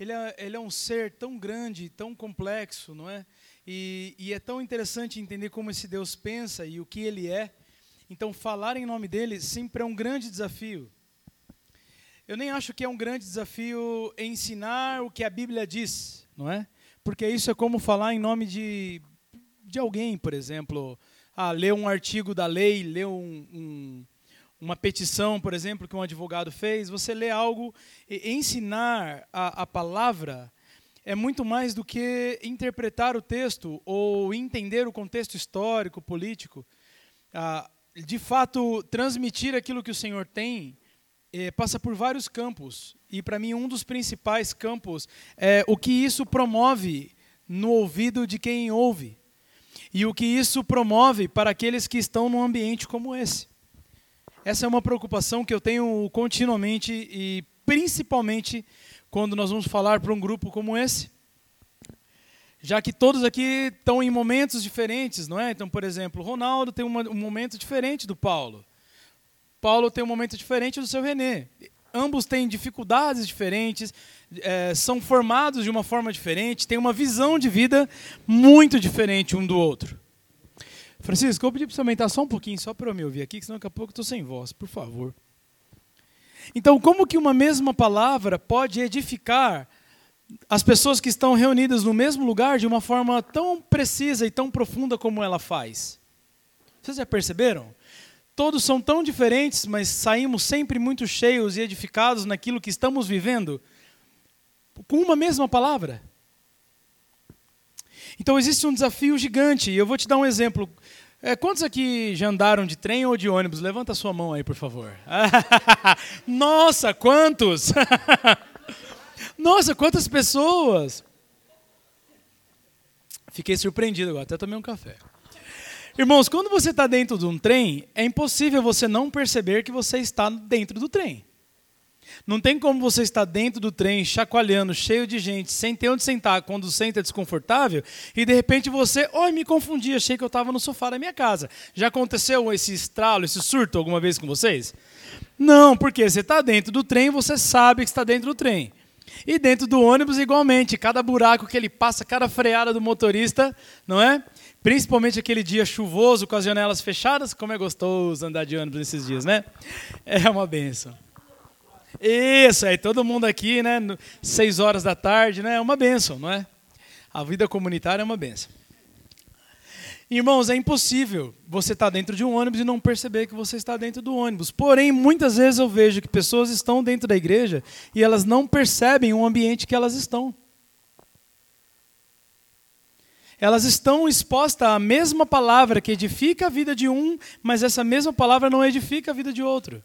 ele é, ele é um ser tão grande, tão complexo, não é? E, e, é tão interessante entender como esse Deus pensa e o que ele é. Então, falar em nome dele sempre é um grande desafio. Eu nem acho que é um grande desafio ensinar o que a Bíblia diz, não é? Porque isso é como falar em nome de, de alguém, por exemplo. Ah, ler um artigo da lei, ler um, um uma petição, por exemplo, que um advogado fez, você lê algo e ensinar a, a palavra é muito mais do que interpretar o texto ou entender o contexto histórico, político. Ah, de fato, transmitir aquilo que o Senhor tem eh, passa por vários campos. E, para mim, um dos principais campos é o que isso promove no ouvido de quem ouve. E o que isso promove para aqueles que estão num ambiente como esse. Essa é uma preocupação que eu tenho continuamente e principalmente quando nós vamos falar para um grupo como esse. Já que todos aqui estão em momentos diferentes, não é? Então, por exemplo, Ronaldo tem um momento diferente do Paulo. Paulo tem um momento diferente do seu Renê. Ambos têm dificuldades diferentes, é, são formados de uma forma diferente, têm uma visão de vida muito diferente um do outro. Francisco, eu vou pedir para você aumentar só um pouquinho, só para eu me ouvir aqui, senão daqui a pouco eu estou sem voz, por favor. Então, como que uma mesma palavra pode edificar as pessoas que estão reunidas no mesmo lugar de uma forma tão precisa e tão profunda como ela faz? Vocês já perceberam? Todos são tão diferentes, mas saímos sempre muito cheios e edificados naquilo que estamos vivendo com uma mesma palavra. Então existe um desafio gigante, e eu vou te dar um exemplo. É, quantos aqui já andaram de trem ou de ônibus? Levanta a sua mão aí, por favor. Nossa, quantos! Nossa, quantas pessoas! Fiquei surpreendido agora, até tomei um café. Irmãos, quando você está dentro de um trem, é impossível você não perceber que você está dentro do trem. Não tem como você estar dentro do trem, chacoalhando, cheio de gente, sem ter onde sentar, quando senta desconfortável, e de repente você, oi, me confundi, achei que eu estava no sofá da minha casa. Já aconteceu esse estralo, esse surto alguma vez com vocês? Não, porque você está dentro do trem, você sabe que está dentro do trem. E dentro do ônibus, igualmente, cada buraco que ele passa, cada freada do motorista, não é? Principalmente aquele dia chuvoso com as janelas fechadas, como é gostoso andar de ônibus nesses dias, né? É uma benção. Isso, aí todo mundo aqui, né? Seis horas da tarde, né? É uma benção, não é? A vida comunitária é uma benção. Irmãos, é impossível você estar dentro de um ônibus e não perceber que você está dentro do ônibus. Porém, muitas vezes eu vejo que pessoas estão dentro da igreja e elas não percebem o ambiente que elas estão. Elas estão expostas à mesma palavra que edifica a vida de um, mas essa mesma palavra não edifica a vida de outro.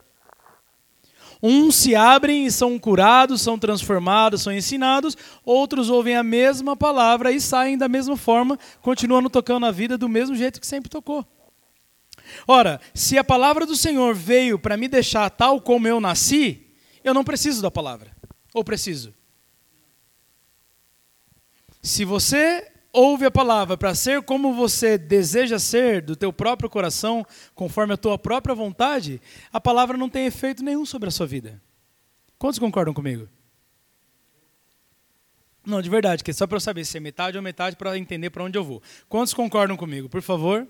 Uns se abrem e são curados, são transformados, são ensinados, outros ouvem a mesma palavra e saem da mesma forma, continuando tocando a vida do mesmo jeito que sempre tocou. Ora, se a palavra do Senhor veio para me deixar tal como eu nasci, eu não preciso da palavra. Ou preciso? Se você ouve a palavra para ser como você deseja ser, do teu próprio coração, conforme a tua própria vontade, a palavra não tem efeito nenhum sobre a sua vida. Quantos concordam comigo? Não, de verdade, que é só para eu saber se é metade ou metade para entender para onde eu vou. Quantos concordam comigo, por favor?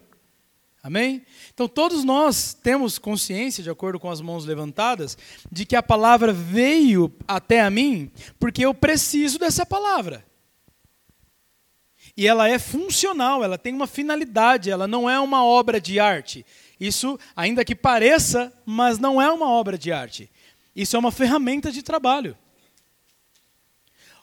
Amém? Então, todos nós temos consciência, de acordo com as mãos levantadas, de que a palavra veio até a mim porque eu preciso dessa palavra. E ela é funcional, ela tem uma finalidade, ela não é uma obra de arte. Isso, ainda que pareça, mas não é uma obra de arte. Isso é uma ferramenta de trabalho.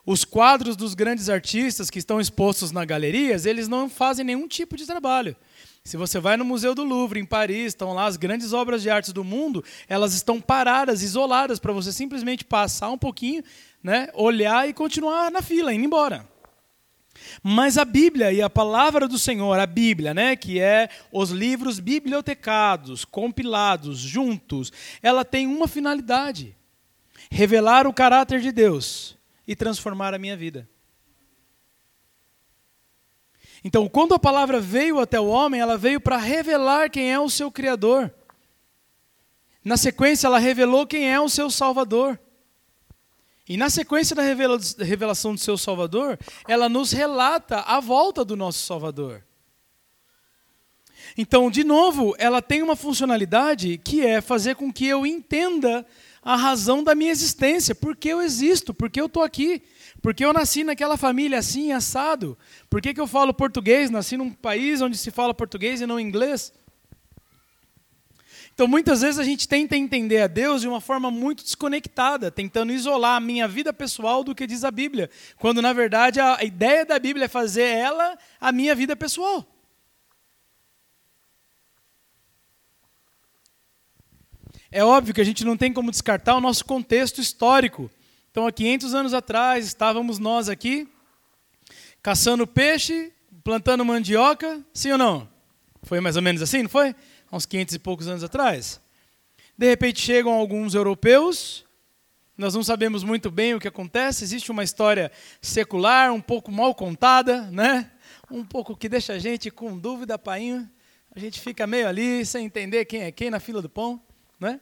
Os quadros dos grandes artistas que estão expostos nas galerias, eles não fazem nenhum tipo de trabalho. Se você vai no Museu do Louvre, em Paris, estão lá as grandes obras de arte do mundo, elas estão paradas, isoladas, para você simplesmente passar um pouquinho, né, olhar e continuar na fila, indo embora. Mas a Bíblia e a palavra do Senhor, a Bíblia, né, que é os livros bibliotecados, compilados, juntos, ela tem uma finalidade: revelar o caráter de Deus e transformar a minha vida. Então, quando a palavra veio até o homem, ela veio para revelar quem é o seu Criador. Na sequência, ela revelou quem é o seu Salvador. E na sequência da revelação do seu Salvador, ela nos relata a volta do nosso Salvador. Então, de novo, ela tem uma funcionalidade que é fazer com que eu entenda a razão da minha existência, por que eu existo, por que eu estou aqui, por que eu nasci naquela família assim, assado, por que, que eu falo português, nasci num país onde se fala português e não inglês. Então, muitas vezes a gente tenta entender a Deus de uma forma muito desconectada, tentando isolar a minha vida pessoal do que diz a Bíblia, quando na verdade a ideia da Bíblia é fazer ela a minha vida pessoal. É óbvio que a gente não tem como descartar o nosso contexto histórico. Então, há 500 anos atrás, estávamos nós aqui, caçando peixe, plantando mandioca, sim ou não? Foi mais ou menos assim, não foi? Uns 500 e poucos anos atrás. De repente chegam alguns europeus, nós não sabemos muito bem o que acontece, existe uma história secular, um pouco mal contada, né? um pouco que deixa a gente com dúvida, painho. A gente fica meio ali, sem entender quem é quem na fila do pão. Né?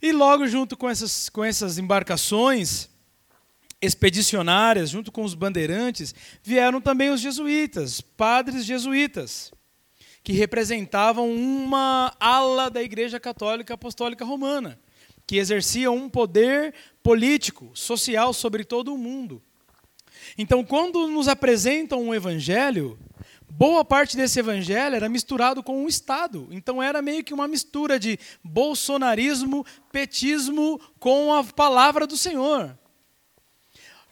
E logo junto com essas, com essas embarcações expedicionárias, junto com os bandeirantes, vieram também os jesuítas, padres jesuítas, que representavam uma ala da Igreja Católica Apostólica Romana, que exerciam um poder político, social sobre todo o mundo. Então, quando nos apresentam um evangelho, boa parte desse evangelho era misturado com o Estado. Então era meio que uma mistura de bolsonarismo, petismo com a palavra do Senhor.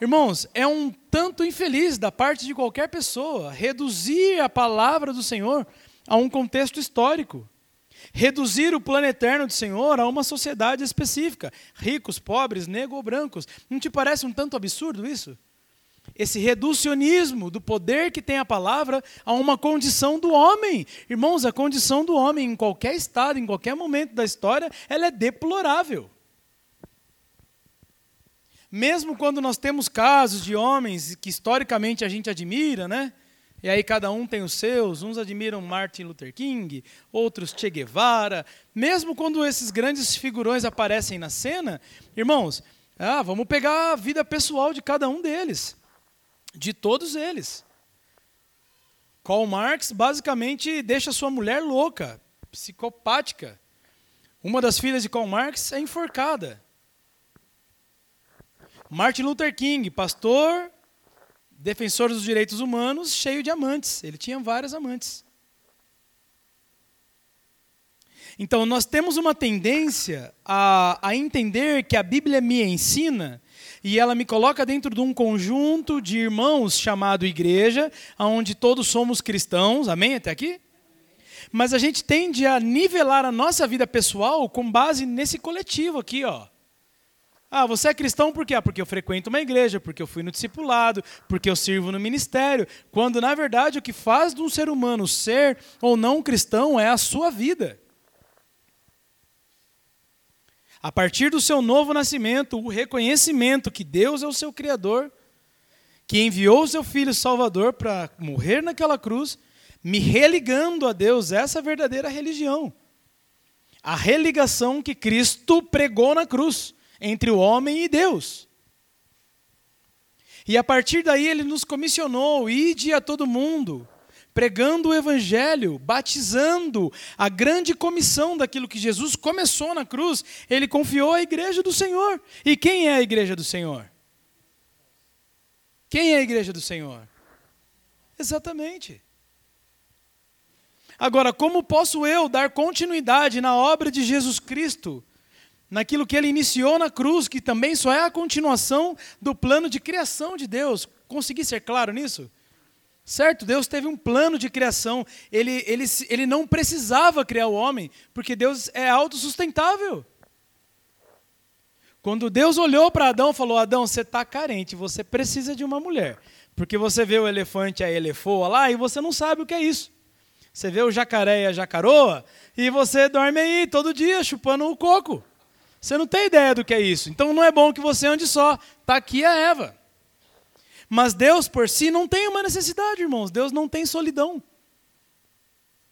Irmãos, é um tanto infeliz da parte de qualquer pessoa reduzir a palavra do Senhor a um contexto histórico. Reduzir o plano eterno do Senhor a uma sociedade específica, ricos, pobres, negros ou brancos. Não te parece um tanto absurdo isso? esse reducionismo do poder que tem a palavra a uma condição do homem. Irmãos, a condição do homem em qualquer estado, em qualquer momento da história, ela é deplorável. Mesmo quando nós temos casos de homens que historicamente a gente admira, né? E aí cada um tem os seus, uns admiram Martin Luther King, outros Che Guevara. Mesmo quando esses grandes figurões aparecem na cena, irmãos, ah, vamos pegar a vida pessoal de cada um deles de todos eles. Karl Marx basicamente deixa sua mulher louca, psicopática. Uma das filhas de Karl Marx é enforcada. Martin Luther King, pastor, defensor dos direitos humanos, cheio de amantes. Ele tinha várias amantes. Então, nós temos uma tendência a, a entender que a Bíblia me ensina e ela me coloca dentro de um conjunto de irmãos chamado igreja, onde todos somos cristãos, amém? Até aqui? Mas a gente tende a nivelar a nossa vida pessoal com base nesse coletivo aqui, ó. Ah, você é cristão por quê? Ah, porque eu frequento uma igreja, porque eu fui no discipulado, porque eu sirvo no ministério. Quando, na verdade, o que faz de um ser humano ser ou não cristão é a sua vida. A partir do seu novo nascimento, o reconhecimento que Deus é o seu Criador, que enviou o seu Filho Salvador para morrer naquela cruz, me religando a Deus, essa é a verdadeira religião. A religação que Cristo pregou na cruz entre o homem e Deus. E a partir daí ele nos comissionou, ide a todo mundo, pregando o evangelho, batizando, a grande comissão daquilo que Jesus começou na cruz, ele confiou à igreja do Senhor. E quem é a igreja do Senhor? Quem é a igreja do Senhor? Exatamente. Agora, como posso eu dar continuidade na obra de Jesus Cristo, naquilo que ele iniciou na cruz, que também só é a continuação do plano de criação de Deus? Consegui ser claro nisso? Certo? Deus teve um plano de criação. Ele, ele, ele não precisava criar o homem, porque Deus é autossustentável. Quando Deus olhou para Adão e falou: Adão, você está carente, você precisa de uma mulher. Porque você vê o elefante, a elefoa lá, e você não sabe o que é isso. Você vê o jacaré e a jacaroa, e você dorme aí todo dia chupando o coco. Você não tem ideia do que é isso. Então não é bom que você ande só. Está aqui a Eva. Mas Deus por si não tem uma necessidade, irmãos. Deus não tem solidão.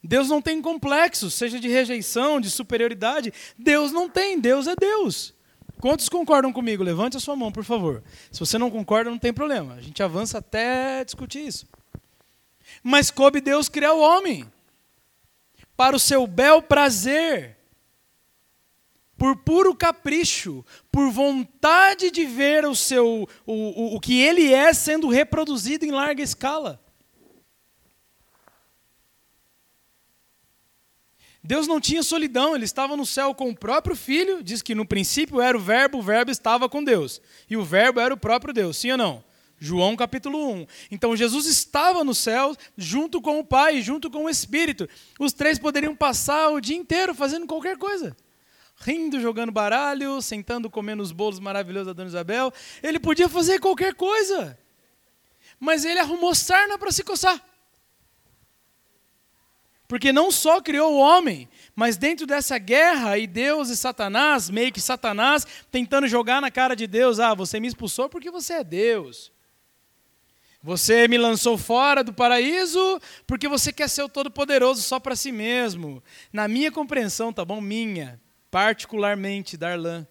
Deus não tem complexos, seja de rejeição, de superioridade. Deus não tem, Deus é Deus. Quantos concordam comigo? Levante a sua mão, por favor. Se você não concorda, não tem problema. A gente avança até discutir isso. Mas coube Deus criar o homem para o seu bel prazer, por puro capricho, por vontade de ver o seu o, o, o que ele é sendo reproduzido em larga escala. Deus não tinha solidão, ele estava no céu com o próprio Filho, diz que no princípio era o Verbo, o Verbo estava com Deus. E o Verbo era o próprio Deus, sim ou não? João capítulo 1. Então Jesus estava no céu junto com o Pai, junto com o Espírito. Os três poderiam passar o dia inteiro fazendo qualquer coisa. Rindo, jogando baralho, sentando, comendo os bolos maravilhosos da Dona Isabel. Ele podia fazer qualquer coisa. Mas ele arrumou sarna para se coçar. Porque não só criou o homem, mas dentro dessa guerra, e Deus e Satanás, meio que Satanás, tentando jogar na cara de Deus: ah, você me expulsou porque você é Deus. Você me lançou fora do paraíso porque você quer ser o todo-poderoso só para si mesmo. Na minha compreensão, tá bom? Minha, particularmente, Darlan.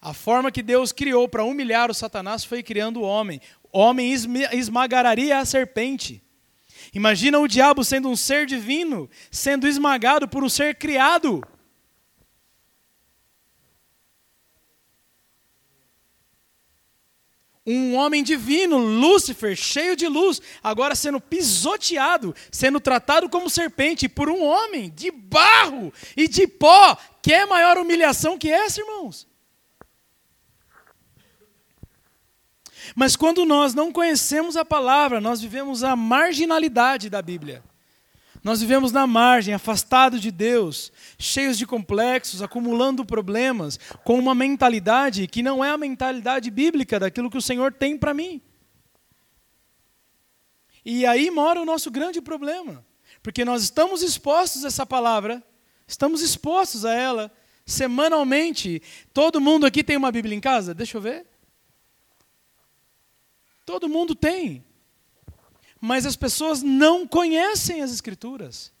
A forma que Deus criou para humilhar o Satanás foi criando o homem. O homem esmagaria a serpente. Imagina o diabo sendo um ser divino, sendo esmagado por um ser criado. Um homem divino, Lúcifer, cheio de luz, agora sendo pisoteado, sendo tratado como serpente por um homem de barro e de pó. Que é maior humilhação que essa, irmãos? Mas quando nós não conhecemos a palavra, nós vivemos a marginalidade da Bíblia. Nós vivemos na margem, afastados de Deus, cheios de complexos, acumulando problemas, com uma mentalidade que não é a mentalidade bíblica daquilo que o Senhor tem para mim. E aí mora o nosso grande problema, porque nós estamos expostos a essa palavra, estamos expostos a ela semanalmente. Todo mundo aqui tem uma Bíblia em casa? Deixa eu ver. Todo mundo tem. Mas as pessoas não conhecem as Escrituras.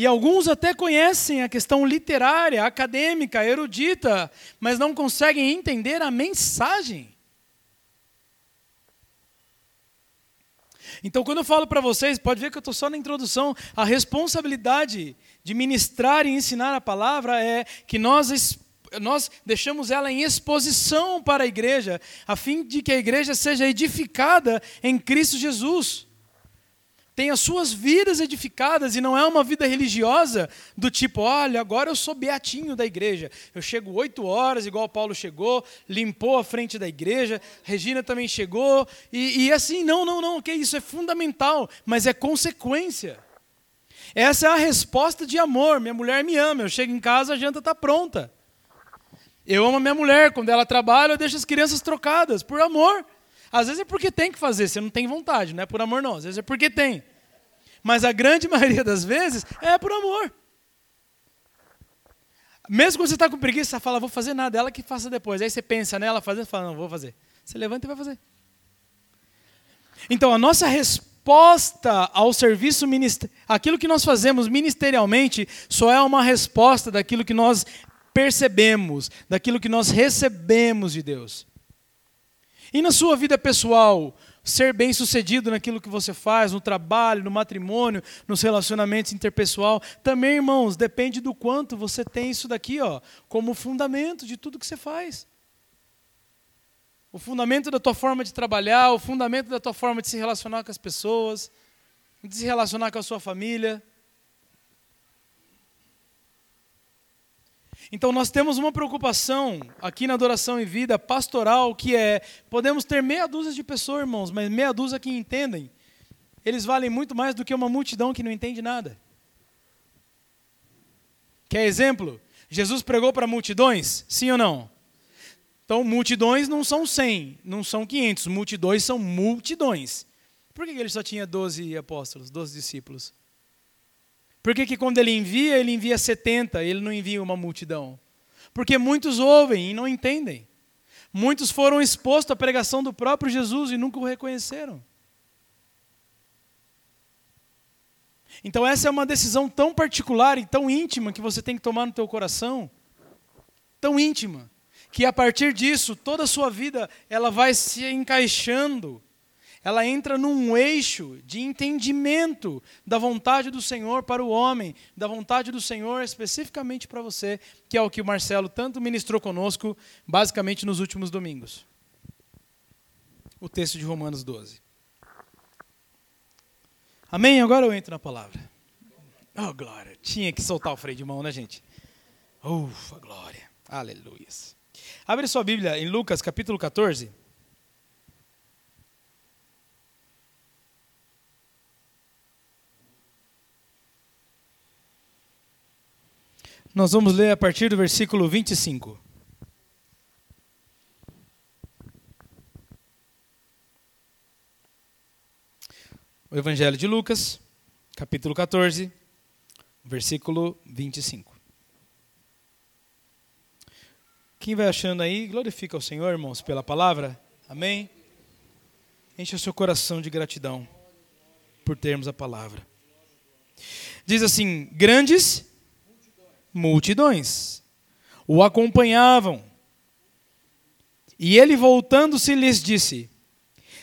E alguns até conhecem a questão literária, acadêmica, erudita, mas não conseguem entender a mensagem. Então, quando eu falo para vocês, pode ver que eu estou só na introdução, a responsabilidade de ministrar e ensinar a palavra é que nós nós deixamos ela em exposição para a igreja, a fim de que a igreja seja edificada em Cristo Jesus. Tem as suas vidas edificadas e não é uma vida religiosa do tipo, olha, agora eu sou beatinho da igreja. Eu chego oito horas, igual Paulo chegou, limpou a frente da igreja, Regina também chegou, e, e assim, não, não, não, que isso é fundamental, mas é consequência. Essa é a resposta de amor. Minha mulher me ama, eu chego em casa, a janta está pronta. Eu amo a minha mulher, quando ela trabalha, eu deixo as crianças trocadas, por amor. Às vezes é porque tem que fazer, você não tem vontade, não é por amor não, às vezes é porque tem. Mas a grande maioria das vezes é por amor. Mesmo quando você está com preguiça, você fala, vou fazer nada, ela que faça depois. Aí você pensa nela fazendo, fala, não, vou fazer. Você levanta e vai fazer. Então, a nossa resposta ao serviço ministerial, aquilo que nós fazemos ministerialmente, só é uma resposta daquilo que nós percebemos, daquilo que nós recebemos de Deus. E na sua vida pessoal, ser bem-sucedido naquilo que você faz, no trabalho, no matrimônio, nos relacionamentos interpessoal, também, irmãos, depende do quanto você tem isso daqui, ó, como fundamento de tudo que você faz. O fundamento da tua forma de trabalhar, o fundamento da tua forma de se relacionar com as pessoas, de se relacionar com a sua família. Então nós temos uma preocupação aqui na adoração e vida pastoral que é podemos ter meia dúzia de pessoas, irmãos, mas meia dúzia que entendem. Eles valem muito mais do que uma multidão que não entende nada. Quer exemplo? Jesus pregou para multidões? Sim ou não? Então, multidões não são 100, não são 500. Multidões são multidões. Por que ele só tinha 12 apóstolos, 12 discípulos? Por que, que quando ele envia, ele envia 70, ele não envia uma multidão? Porque muitos ouvem e não entendem. Muitos foram expostos à pregação do próprio Jesus e nunca o reconheceram. Então essa é uma decisão tão particular e tão íntima que você tem que tomar no teu coração. tão íntima, que a partir disso toda a sua vida ela vai se encaixando ela entra num eixo de entendimento da vontade do Senhor para o homem, da vontade do Senhor especificamente para você, que é o que o Marcelo tanto ministrou conosco, basicamente nos últimos domingos. O texto de Romanos 12. Amém? Agora eu entro na palavra. Oh, glória. Tinha que soltar o freio de mão, né, gente? Ufa, glória. Aleluia. Abre sua Bíblia em Lucas capítulo 14. Nós vamos ler a partir do versículo 25. O Evangelho de Lucas, capítulo 14, versículo 25. Quem vai achando aí, glorifica o Senhor, irmãos, pela palavra. Amém? Enche o seu coração de gratidão por termos a palavra. Diz assim: grandes multidões o acompanhavam. E ele, voltando-se, lhes disse: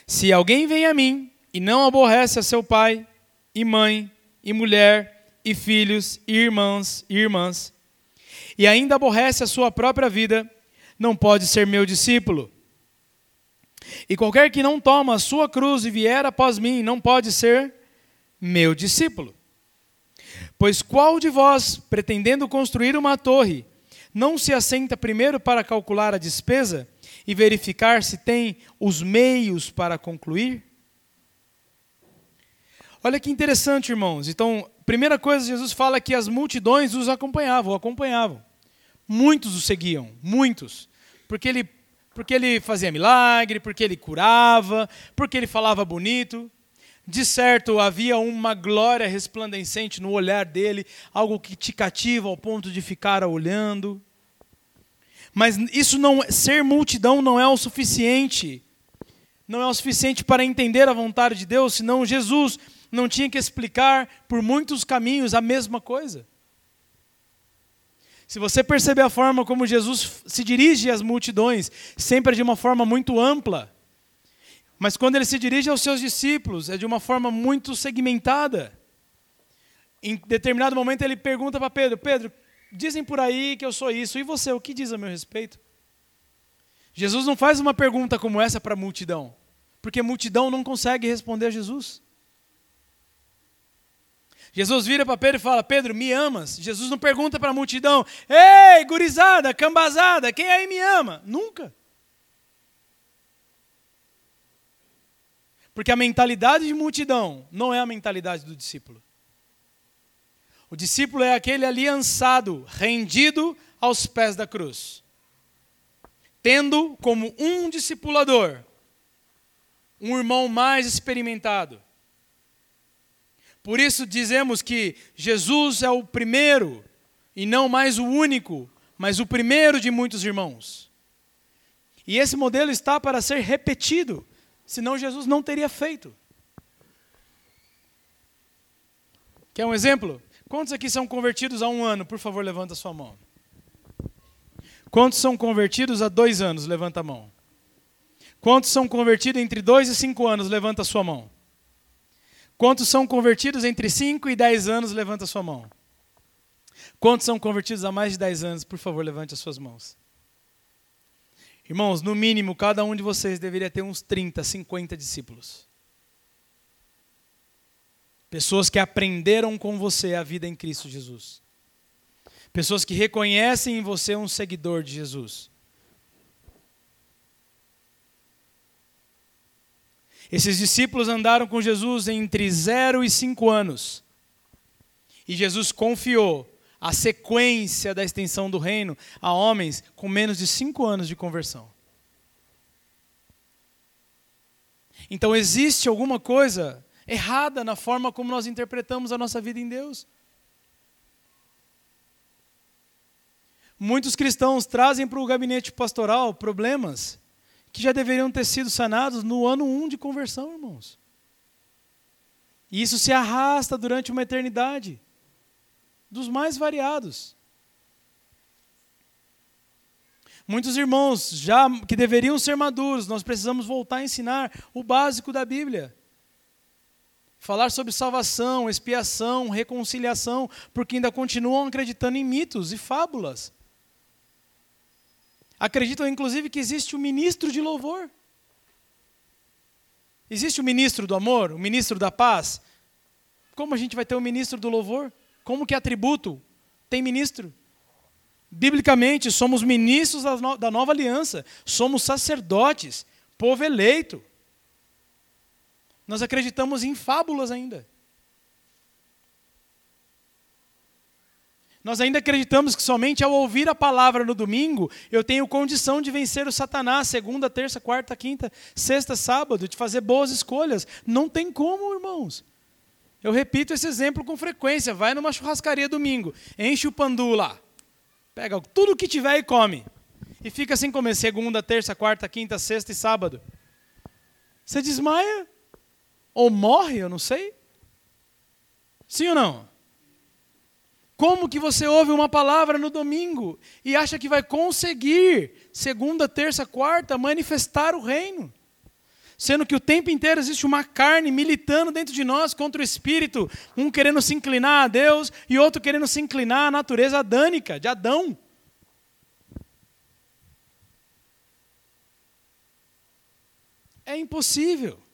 Se alguém vem a mim e não aborrece a seu pai, e mãe, e mulher, e filhos, e irmãos, e irmãs, e ainda aborrece a sua própria vida, não pode ser meu discípulo. E qualquer que não toma a sua cruz e vier após mim, não pode ser meu discípulo. Pois qual de vós, pretendendo construir uma torre, não se assenta primeiro para calcular a despesa e verificar se tem os meios para concluir? Olha que interessante, irmãos. Então, primeira coisa, Jesus fala que as multidões os acompanhavam, acompanhavam. Muitos o seguiam, muitos. Porque ele, porque ele fazia milagre, porque ele curava, porque ele falava bonito. De certo, havia uma glória resplandecente no olhar dele, algo que te cativa ao ponto de ficar olhando. Mas isso não ser multidão não é o suficiente. Não é o suficiente para entender a vontade de Deus, senão Jesus não tinha que explicar por muitos caminhos a mesma coisa. Se você perceber a forma como Jesus se dirige às multidões, sempre de uma forma muito ampla, mas quando ele se dirige aos seus discípulos, é de uma forma muito segmentada. Em determinado momento ele pergunta para Pedro: Pedro, dizem por aí que eu sou isso, e você, o que diz a meu respeito? Jesus não faz uma pergunta como essa para a multidão, porque a multidão não consegue responder a Jesus. Jesus vira para Pedro e fala: Pedro, me amas? Jesus não pergunta para a multidão: Ei, gurizada, cambazada, quem aí me ama? Nunca. Porque a mentalidade de multidão não é a mentalidade do discípulo. O discípulo é aquele aliançado, rendido aos pés da cruz, tendo como um discipulador um irmão mais experimentado. Por isso dizemos que Jesus é o primeiro, e não mais o único, mas o primeiro de muitos irmãos. E esse modelo está para ser repetido senão Jesus não teria feito. Quer um exemplo? Quantos aqui são convertidos há um ano? Por favor, levanta a sua mão. Quantos são convertidos há dois anos? Levanta a mão. Quantos são convertidos entre dois e cinco anos? Levanta a sua mão. Quantos são convertidos entre cinco e dez anos? Levanta a sua mão. Quantos são convertidos há mais de dez anos? Por favor, levante as suas mãos. Irmãos, no mínimo, cada um de vocês deveria ter uns 30, 50 discípulos. Pessoas que aprenderam com você a vida em Cristo Jesus. Pessoas que reconhecem em você um seguidor de Jesus. Esses discípulos andaram com Jesus entre 0 e 5 anos. E Jesus confiou a sequência da extensão do reino a homens com menos de cinco anos de conversão. Então existe alguma coisa errada na forma como nós interpretamos a nossa vida em Deus. Muitos cristãos trazem para o gabinete pastoral problemas que já deveriam ter sido sanados no ano 1 um de conversão, irmãos. E isso se arrasta durante uma eternidade dos mais variados. Muitos irmãos já que deveriam ser maduros, nós precisamos voltar a ensinar o básico da Bíblia. Falar sobre salvação, expiação, reconciliação, porque ainda continuam acreditando em mitos e fábulas. Acreditam, inclusive, que existe o ministro de louvor. Existe o ministro do amor, o ministro da paz. Como a gente vai ter o ministro do louvor? Como que atributo tem ministro? Biblicamente, somos ministros da nova aliança, somos sacerdotes, povo eleito. Nós acreditamos em fábulas ainda. Nós ainda acreditamos que somente ao ouvir a palavra no domingo, eu tenho condição de vencer o Satanás, segunda, terça, quarta, quinta, sexta, sábado, de fazer boas escolhas. Não tem como, irmãos. Eu repito esse exemplo com frequência. Vai numa churrascaria domingo, enche o pandu lá, pega tudo que tiver e come. E fica sem comer segunda, terça, quarta, quinta, sexta e sábado. Você desmaia ou morre, eu não sei. Sim ou não? Como que você ouve uma palavra no domingo e acha que vai conseguir, segunda, terça, quarta, manifestar o reino? Sendo que o tempo inteiro existe uma carne militando dentro de nós contra o espírito, um querendo se inclinar a Deus e outro querendo se inclinar à natureza adânica, de Adão. É impossível.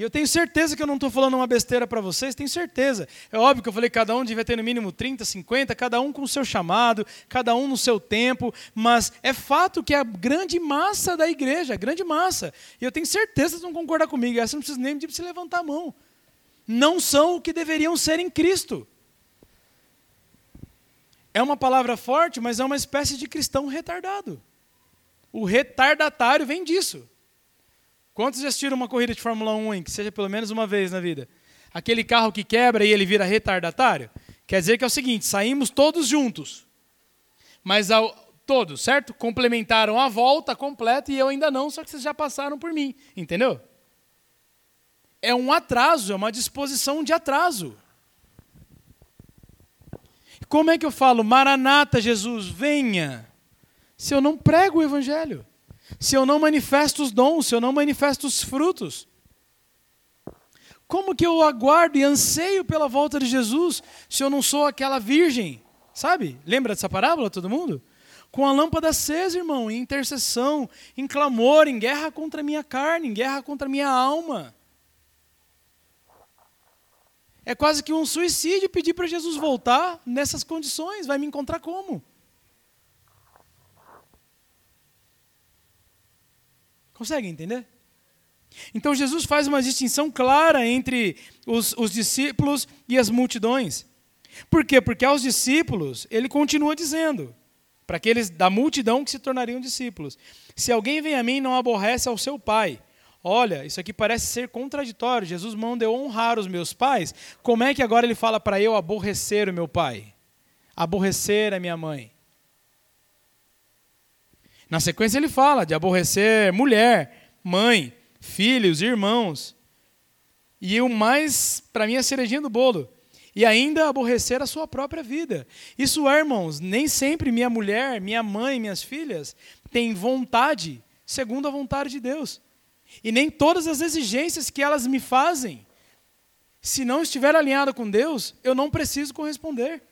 E eu tenho certeza que eu não estou falando uma besteira para vocês, tenho certeza. É óbvio que eu falei que cada um devia ter no mínimo 30, 50, cada um com o seu chamado, cada um no seu tempo, mas é fato que a grande massa da igreja, a grande massa, e eu tenho certeza que vocês vão concordar comigo, essa não precisa nem de se levantar a mão, não são o que deveriam ser em Cristo. É uma palavra forte, mas é uma espécie de cristão retardado. O retardatário vem disso. Quantos já assistiram uma corrida de Fórmula 1, hein? que seja pelo menos uma vez na vida? Aquele carro que quebra e ele vira retardatário? Quer dizer que é o seguinte: saímos todos juntos. Mas ao, todos, certo? Complementaram a volta completa e eu ainda não, só que vocês já passaram por mim. Entendeu? É um atraso, é uma disposição de atraso. Como é que eu falo, Maranata, Jesus, venha, se eu não prego o Evangelho? Se eu não manifesto os dons, se eu não manifesto os frutos? Como que eu aguardo e anseio pela volta de Jesus se eu não sou aquela virgem? Sabe? Lembra dessa parábola, todo mundo? Com a lâmpada acesa, irmão, em intercessão, em clamor, em guerra contra a minha carne, em guerra contra a minha alma. É quase que um suicídio pedir para Jesus voltar nessas condições. Vai me encontrar como? Consegue entender? Então Jesus faz uma distinção clara entre os, os discípulos e as multidões. Por quê? Porque aos discípulos, ele continua dizendo, para aqueles da multidão que se tornariam discípulos: Se alguém vem a mim não aborrece ao seu pai, olha, isso aqui parece ser contraditório. Jesus mandou honrar os meus pais. Como é que agora ele fala para eu aborrecer o meu pai? Aborrecer a minha mãe? Na sequência, ele fala de aborrecer mulher, mãe, filhos, irmãos. E o mais, para mim, é a cerejinha do bolo. E ainda aborrecer a sua própria vida. Isso é, irmãos, nem sempre minha mulher, minha mãe, minhas filhas têm vontade segundo a vontade de Deus. E nem todas as exigências que elas me fazem, se não estiver alinhada com Deus, eu não preciso corresponder.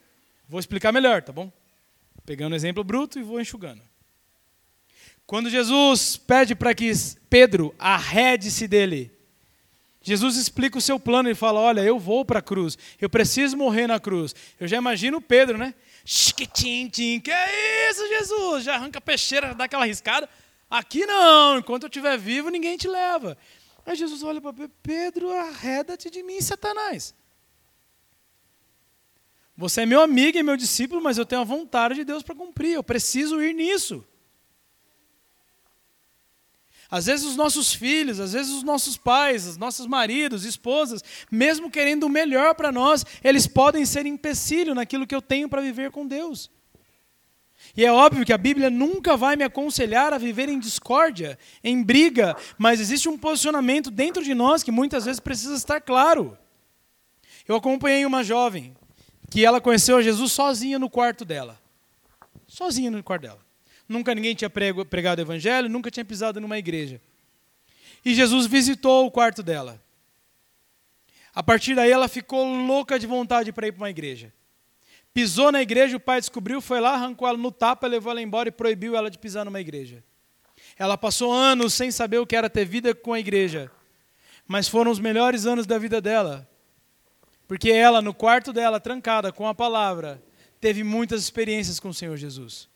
Vou explicar melhor, tá bom? Pegando um exemplo bruto e vou enxugando. Quando Jesus pede para que Pedro arrede-se dele, Jesus explica o seu plano e fala: Olha, eu vou para a cruz, eu preciso morrer na cruz. Eu já imagino Pedro, né? Chiquitim, que é isso, Jesus? Já arranca a peixeira, dá aquela riscada. Aqui não, enquanto eu estiver vivo, ninguém te leva. Aí Jesus olha para Pedro, arreda-te de mim, Satanás. Você é meu amigo e meu discípulo, mas eu tenho a vontade de Deus para cumprir, eu preciso ir nisso. Às vezes os nossos filhos, às vezes os nossos pais, os nossos maridos, esposas, mesmo querendo o melhor para nós, eles podem ser empecilho naquilo que eu tenho para viver com Deus. E é óbvio que a Bíblia nunca vai me aconselhar a viver em discórdia, em briga, mas existe um posicionamento dentro de nós que muitas vezes precisa estar claro. Eu acompanhei uma jovem que ela conheceu Jesus sozinha no quarto dela. sozinha no quarto dela. Nunca ninguém tinha pregado o evangelho, nunca tinha pisado numa igreja. E Jesus visitou o quarto dela. A partir daí ela ficou louca de vontade para ir para uma igreja. Pisou na igreja, o pai descobriu, foi lá, arrancou ela no tapa, levou ela embora e proibiu ela de pisar numa igreja. Ela passou anos sem saber o que era ter vida com a igreja. Mas foram os melhores anos da vida dela. Porque ela, no quarto dela, trancada com a palavra, teve muitas experiências com o Senhor Jesus.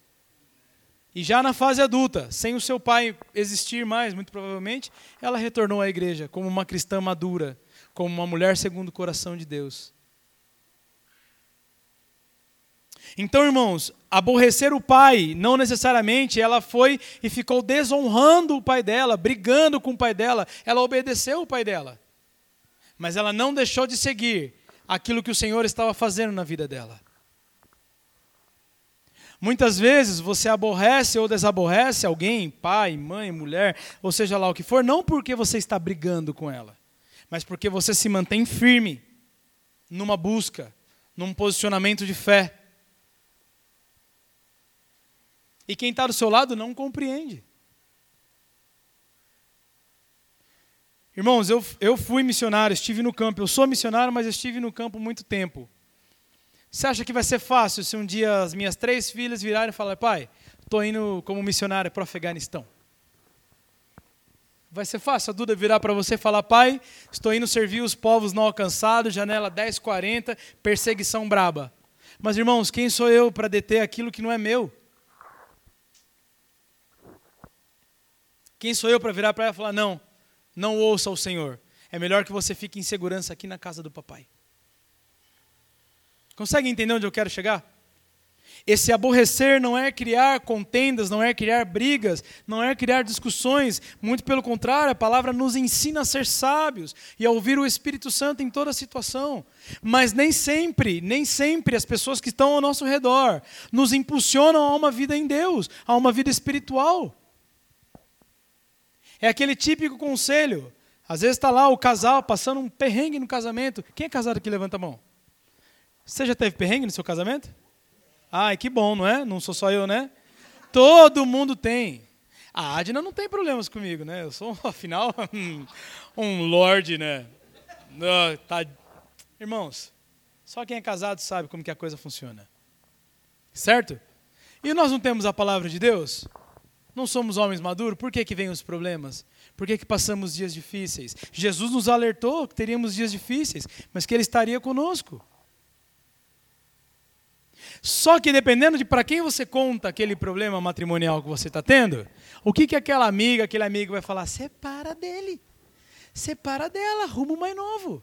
E já na fase adulta, sem o seu pai existir mais, muito provavelmente, ela retornou à igreja como uma cristã madura, como uma mulher segundo o coração de Deus. Então, irmãos, aborrecer o pai, não necessariamente ela foi e ficou desonrando o pai dela, brigando com o pai dela, ela obedeceu o pai dela. Mas ela não deixou de seguir aquilo que o Senhor estava fazendo na vida dela. Muitas vezes você aborrece ou desaborrece alguém, pai, mãe, mulher, ou seja lá o que for, não porque você está brigando com ela, mas porque você se mantém firme numa busca, num posicionamento de fé. E quem está do seu lado não compreende. Irmãos, eu, eu fui missionário, estive no campo. Eu sou missionário, mas estive no campo muito tempo. Você acha que vai ser fácil se um dia as minhas três filhas virarem e falarem, pai, estou indo como missionária para o Afeganistão? Vai ser fácil a Duda virar para você e falar, pai, estou indo servir os povos não alcançados, janela 1040, perseguição braba. Mas irmãos, quem sou eu para deter aquilo que não é meu? Quem sou eu para virar para ela e falar, não, não ouça o Senhor. É melhor que você fique em segurança aqui na casa do papai. Consegue entender onde eu quero chegar? Esse aborrecer não é criar contendas, não é criar brigas, não é criar discussões, muito pelo contrário, a palavra nos ensina a ser sábios e a ouvir o Espírito Santo em toda situação. Mas nem sempre, nem sempre as pessoas que estão ao nosso redor nos impulsionam a uma vida em Deus, a uma vida espiritual. É aquele típico conselho. Às vezes está lá o casal passando um perrengue no casamento. Quem é casado aqui? Levanta a mão. Você já teve perrengue no seu casamento? Ai, que bom, não é? Não sou só eu, né? Todo mundo tem. A Adna não tem problemas comigo, né? Eu sou, afinal, um lord, né? Tá... Irmãos, só quem é casado sabe como que a coisa funciona. Certo? E nós não temos a palavra de Deus? Não somos homens maduros? Por que, que vêm os problemas? Por que, que passamos dias difíceis? Jesus nos alertou que teríamos dias difíceis, mas que Ele estaria conosco. Só que dependendo de para quem você conta aquele problema matrimonial que você está tendo, o que, que aquela amiga, aquele amigo vai falar? Separa dele, separa dela, arruma um mais novo,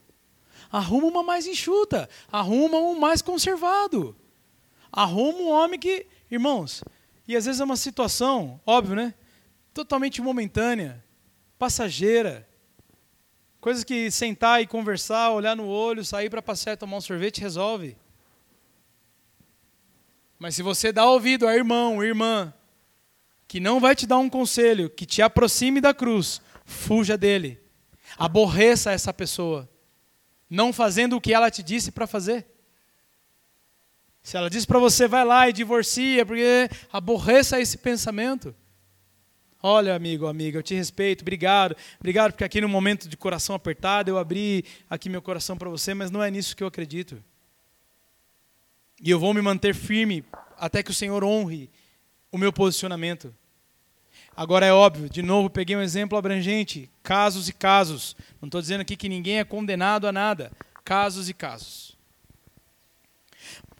arruma uma mais enxuta, arruma um mais conservado, arruma um homem que, irmãos, e às vezes é uma situação, óbvio, né? Totalmente momentânea, passageira, coisas que sentar e conversar, olhar no olho, sair para passear, tomar um sorvete resolve. Mas se você dá ouvido a irmão, irmã, que não vai te dar um conselho que te aproxime da cruz, fuja dele. Aborreça essa pessoa, não fazendo o que ela te disse para fazer. Se ela disse para você, vai lá e divorcia, porque aborreça esse pensamento. Olha, amigo, amiga, eu te respeito, obrigado. Obrigado porque aqui no momento de coração apertado eu abri aqui meu coração para você, mas não é nisso que eu acredito. E eu vou me manter firme até que o Senhor honre o meu posicionamento. Agora é óbvio, de novo peguei um exemplo abrangente, casos e casos. Não estou dizendo aqui que ninguém é condenado a nada. Casos e casos.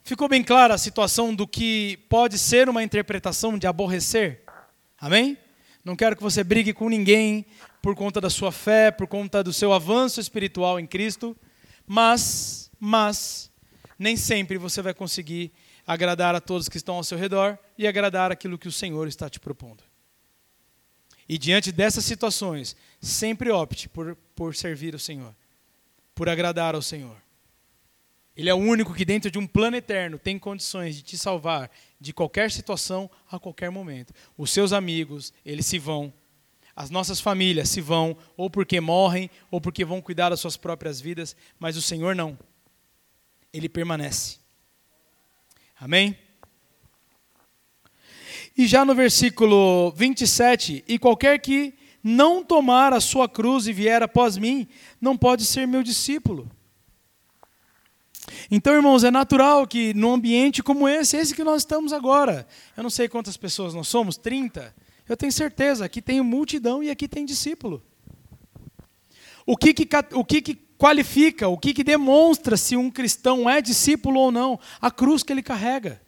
Ficou bem clara a situação do que pode ser uma interpretação de aborrecer? Amém? Não quero que você brigue com ninguém por conta da sua fé, por conta do seu avanço espiritual em Cristo, mas, mas, nem sempre você vai conseguir agradar a todos que estão ao seu redor e agradar aquilo que o Senhor está te propondo. E diante dessas situações, sempre opte por, por servir o Senhor, por agradar ao Senhor. Ele é o único que, dentro de um plano eterno, tem condições de te salvar de qualquer situação, a qualquer momento. Os seus amigos, eles se vão. As nossas famílias se vão, ou porque morrem, ou porque vão cuidar das suas próprias vidas, mas o Senhor não ele permanece. Amém? E já no versículo 27, e qualquer que não tomar a sua cruz e vier após mim, não pode ser meu discípulo. Então, irmãos, é natural que num ambiente como esse, esse que nós estamos agora, eu não sei quantas pessoas nós somos, 30, eu tenho certeza, aqui tem multidão e aqui tem discípulo. O que, que, o que, que qualifica, o que, que demonstra se um cristão é discípulo ou não? A cruz que ele carrega.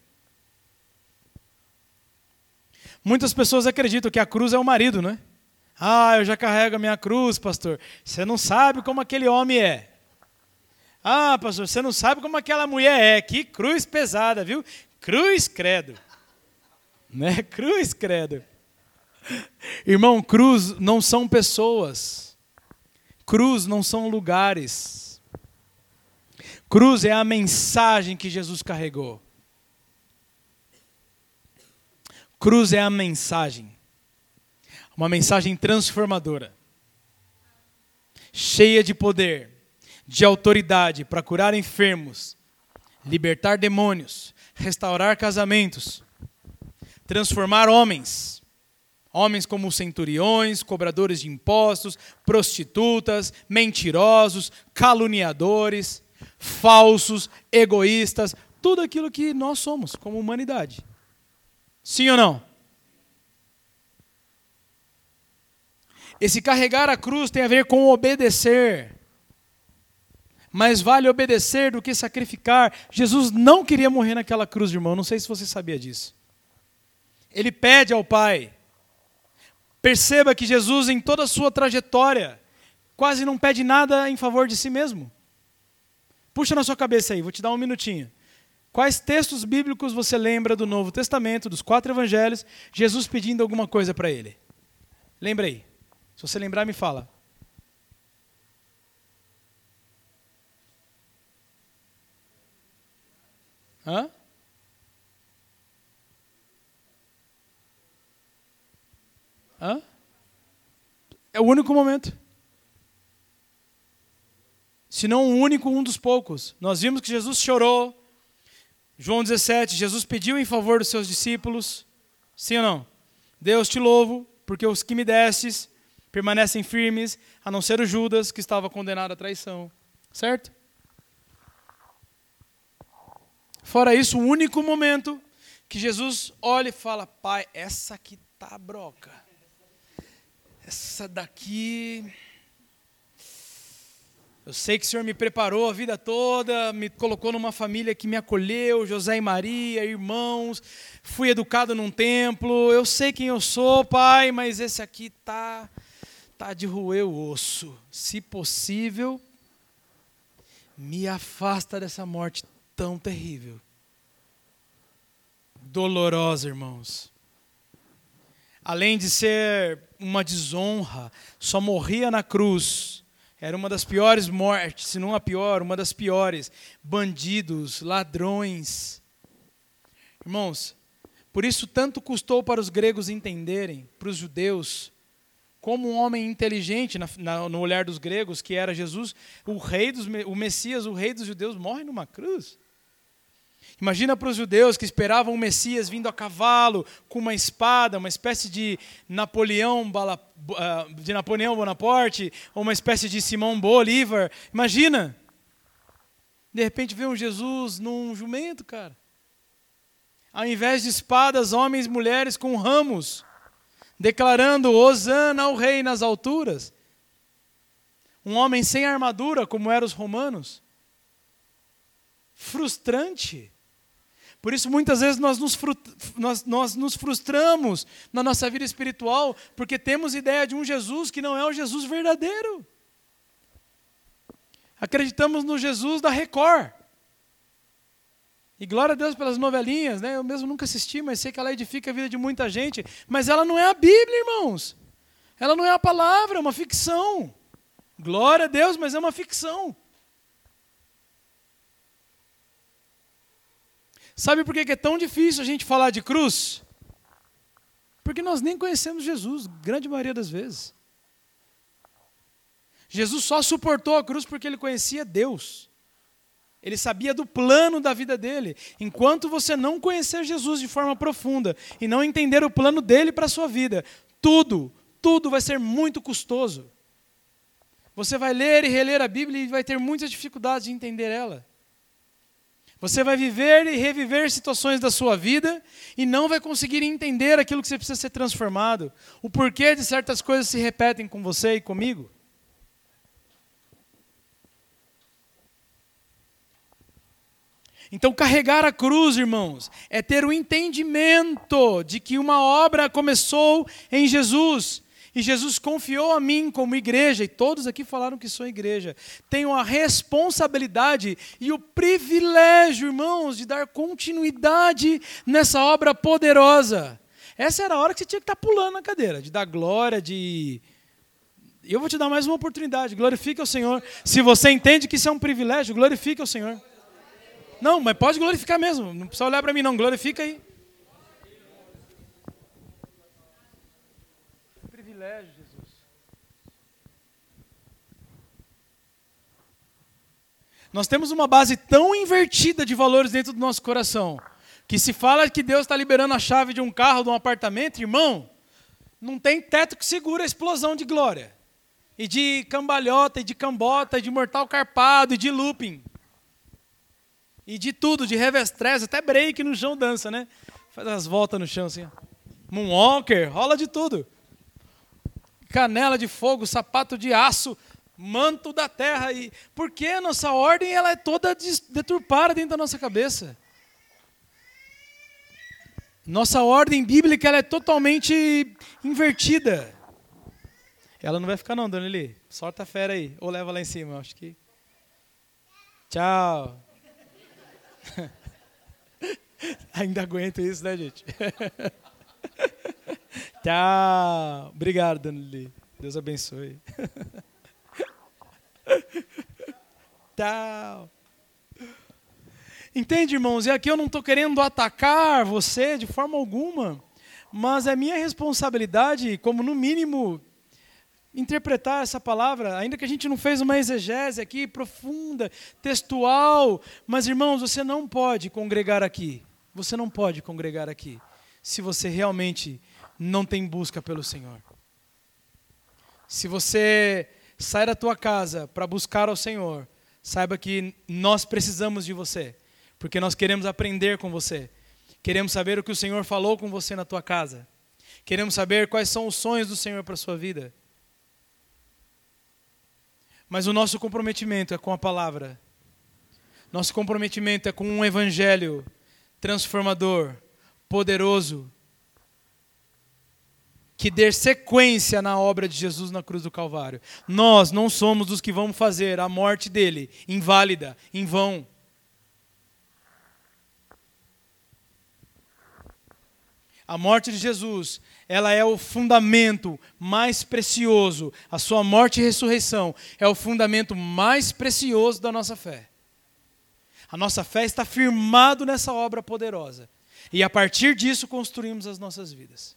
Muitas pessoas acreditam que a cruz é o marido, né? Ah, eu já carrego a minha cruz, pastor. Você não sabe como aquele homem é. Ah, pastor, você não sabe como aquela mulher é. Que cruz pesada, viu? Cruz credo. Né? Cruz credo. Irmão, cruz não são pessoas. Cruz não são lugares. Cruz é a mensagem que Jesus carregou. Cruz é a mensagem. Uma mensagem transformadora. Cheia de poder, de autoridade para curar enfermos, libertar demônios, restaurar casamentos, transformar homens. Homens como centuriões, cobradores de impostos, prostitutas, mentirosos, caluniadores, falsos, egoístas, tudo aquilo que nós somos como humanidade. Sim ou não? Esse carregar a cruz tem a ver com obedecer. Mais vale obedecer do que sacrificar. Jesus não queria morrer naquela cruz, irmão. Não sei se você sabia disso. Ele pede ao Pai. Perceba que Jesus, em toda a sua trajetória, quase não pede nada em favor de si mesmo. Puxa na sua cabeça aí, vou te dar um minutinho. Quais textos bíblicos você lembra do Novo Testamento, dos quatro evangelhos, Jesus pedindo alguma coisa para ele? Lembra aí. Se você lembrar, me fala. Hã? Hã? É o único momento. Se não o único, um dos poucos. Nós vimos que Jesus chorou, João 17, Jesus pediu em favor dos seus discípulos, sim ou não? Deus te louvo, porque os que me destes permanecem firmes, a não ser o Judas, que estava condenado à traição. Certo? Fora isso, o único momento que Jesus olha e fala: Pai, essa aqui tá broca. Essa daqui eu sei que o Senhor me preparou a vida toda, me colocou numa família que me acolheu, José e Maria, irmãos, fui educado num templo. Eu sei quem eu sou, Pai, mas esse aqui tá tá de roer o osso. Se possível, me afasta dessa morte tão terrível. Dolorosa, irmãos. Além de ser uma desonra, só morria na cruz era uma das piores mortes, se não a pior, uma das piores. Bandidos, ladrões. Irmãos, por isso tanto custou para os gregos entenderem, para os judeus, como um homem inteligente na, na, no olhar dos gregos, que era Jesus, o rei dos, o Messias, o rei dos judeus, morre numa cruz. Imagina para os judeus que esperavam o Messias vindo a cavalo, com uma espada, uma espécie de Napoleão, ah, de Napoleão Bonaparte, ou uma espécie de Simão Bolívar. Imagina! De repente vê um Jesus num jumento, cara. Ao invés de espadas, homens e mulheres com ramos, declarando Hosana ao rei nas alturas. Um homem sem armadura, como eram os romanos. Frustrante. Por isso, muitas vezes, nós nos, nós, nós nos frustramos na nossa vida espiritual, porque temos ideia de um Jesus que não é o Jesus verdadeiro. Acreditamos no Jesus da Record. E glória a Deus pelas novelinhas, né? Eu mesmo nunca assisti, mas sei que ela edifica a vida de muita gente. Mas ela não é a Bíblia, irmãos. Ela não é a palavra, é uma ficção. Glória a Deus, mas é uma ficção. Sabe por que é tão difícil a gente falar de cruz? Porque nós nem conhecemos Jesus, grande maioria das vezes. Jesus só suportou a cruz porque ele conhecia Deus. Ele sabia do plano da vida dele. Enquanto você não conhecer Jesus de forma profunda e não entender o plano dele para a sua vida, tudo, tudo vai ser muito custoso. Você vai ler e reler a Bíblia e vai ter muitas dificuldades de entender ela. Você vai viver e reviver situações da sua vida e não vai conseguir entender aquilo que você precisa ser transformado, o porquê de certas coisas se repetem com você e comigo. Então, carregar a cruz, irmãos, é ter o entendimento de que uma obra começou em Jesus e Jesus confiou a mim como igreja, e todos aqui falaram que sou igreja. Tenho a responsabilidade e o privilégio, irmãos, de dar continuidade nessa obra poderosa. Essa era a hora que você tinha que estar pulando na cadeira, de dar glória, de. Eu vou te dar mais uma oportunidade. Glorifique ao Senhor. Se você entende que isso é um privilégio, glorifique ao Senhor. Não, mas pode glorificar mesmo. Não precisa olhar para mim, não. Glorifica aí. Privilégio, Jesus. Nós temos uma base tão invertida de valores dentro do nosso coração, que se fala que Deus está liberando a chave de um carro, de um apartamento, irmão, não tem teto que segura a explosão de glória. E de cambalhota, e de cambota, e de mortal carpado, e de looping. E de tudo, de revestrez, até break no chão dança, né? Faz as voltas no chão assim. Moonwalker, rola de tudo canela de fogo, sapato de aço, manto da terra. E porque a nossa ordem ela é toda deturpada dentro da nossa cabeça. Nossa ordem bíblica ela é totalmente invertida. Ela não vai ficar não, Dona Eli. Sorta a fera aí. Ou leva lá em cima, acho que. Tchau. Ainda aguento isso, né, gente? Tchau. Obrigado, Dona Lili. Deus abençoe. Tchau. Entende, irmãos? E aqui eu não estou querendo atacar você de forma alguma, mas é minha responsabilidade, como no mínimo, interpretar essa palavra, ainda que a gente não fez uma exegese aqui profunda, textual, mas irmãos, você não pode congregar aqui. Você não pode congregar aqui se você realmente não tem busca pelo Senhor. Se você sai da tua casa para buscar ao Senhor, saiba que nós precisamos de você, porque nós queremos aprender com você. Queremos saber o que o Senhor falou com você na tua casa. Queremos saber quais são os sonhos do Senhor para a sua vida. Mas o nosso comprometimento é com a palavra. Nosso comprometimento é com um evangelho transformador, poderoso, que dê sequência na obra de Jesus na cruz do Calvário. Nós não somos os que vamos fazer a morte dele inválida, em vão. A morte de Jesus, ela é o fundamento mais precioso. A sua morte e ressurreição é o fundamento mais precioso da nossa fé. A nossa fé está firmado nessa obra poderosa. E a partir disso construímos as nossas vidas.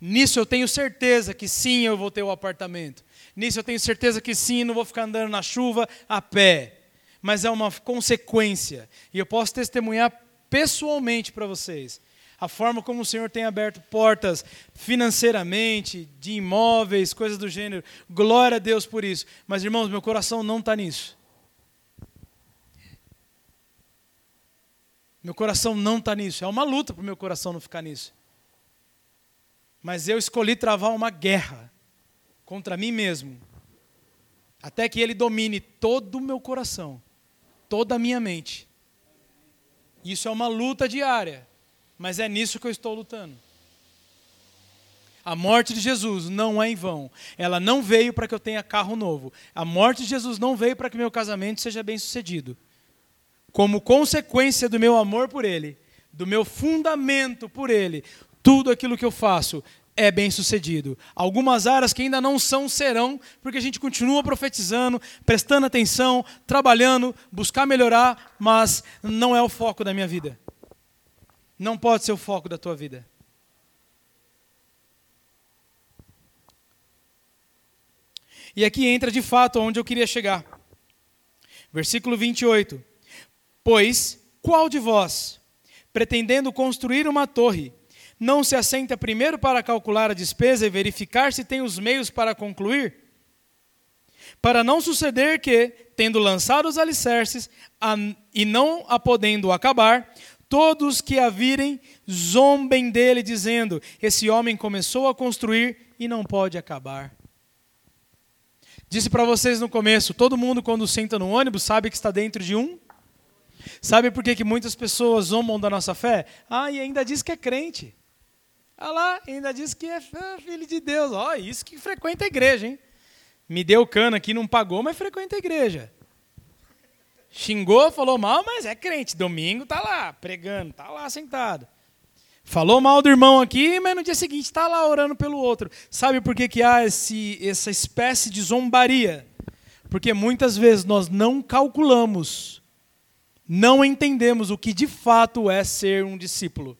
Nisso eu tenho certeza que sim, eu vou ter o apartamento. Nisso eu tenho certeza que sim, não vou ficar andando na chuva a pé. Mas é uma consequência. E eu posso testemunhar pessoalmente para vocês a forma como o Senhor tem aberto portas financeiramente, de imóveis, coisas do gênero. Glória a Deus por isso. Mas, irmãos, meu coração não está nisso. Meu coração não está nisso. É uma luta para o meu coração não ficar nisso. Mas eu escolhi travar uma guerra contra mim mesmo, até que ele domine todo o meu coração, toda a minha mente. Isso é uma luta diária, mas é nisso que eu estou lutando. A morte de Jesus não é em vão. Ela não veio para que eu tenha carro novo. A morte de Jesus não veio para que meu casamento seja bem sucedido. Como consequência do meu amor por Ele, do meu fundamento por Ele, tudo aquilo que eu faço é bem sucedido. Algumas áreas que ainda não são, serão, porque a gente continua profetizando, prestando atenção, trabalhando, buscar melhorar, mas não é o foco da minha vida. Não pode ser o foco da tua vida. E aqui entra de fato onde eu queria chegar. Versículo 28. Pois qual de vós, pretendendo construir uma torre, não se assenta primeiro para calcular a despesa e verificar se tem os meios para concluir? Para não suceder que, tendo lançado os alicerces a, e não a podendo acabar, todos que a virem zombem dele, dizendo: Esse homem começou a construir e não pode acabar. Disse para vocês no começo: todo mundo, quando senta no ônibus, sabe que está dentro de um. Sabe por que, que muitas pessoas zombam da nossa fé? Ah, e ainda diz que é crente. Ah lá, ainda diz que é filho de Deus. Ó, oh, isso que frequenta a igreja, hein? Me deu cana aqui, não pagou, mas frequenta a igreja. Xingou, falou mal, mas é crente. Domingo tá lá, pregando, tá lá sentado. Falou mal do irmão aqui, mas no dia seguinte está lá orando pelo outro. Sabe por que, que há esse, essa espécie de zombaria? Porque muitas vezes nós não calculamos, não entendemos o que de fato é ser um discípulo.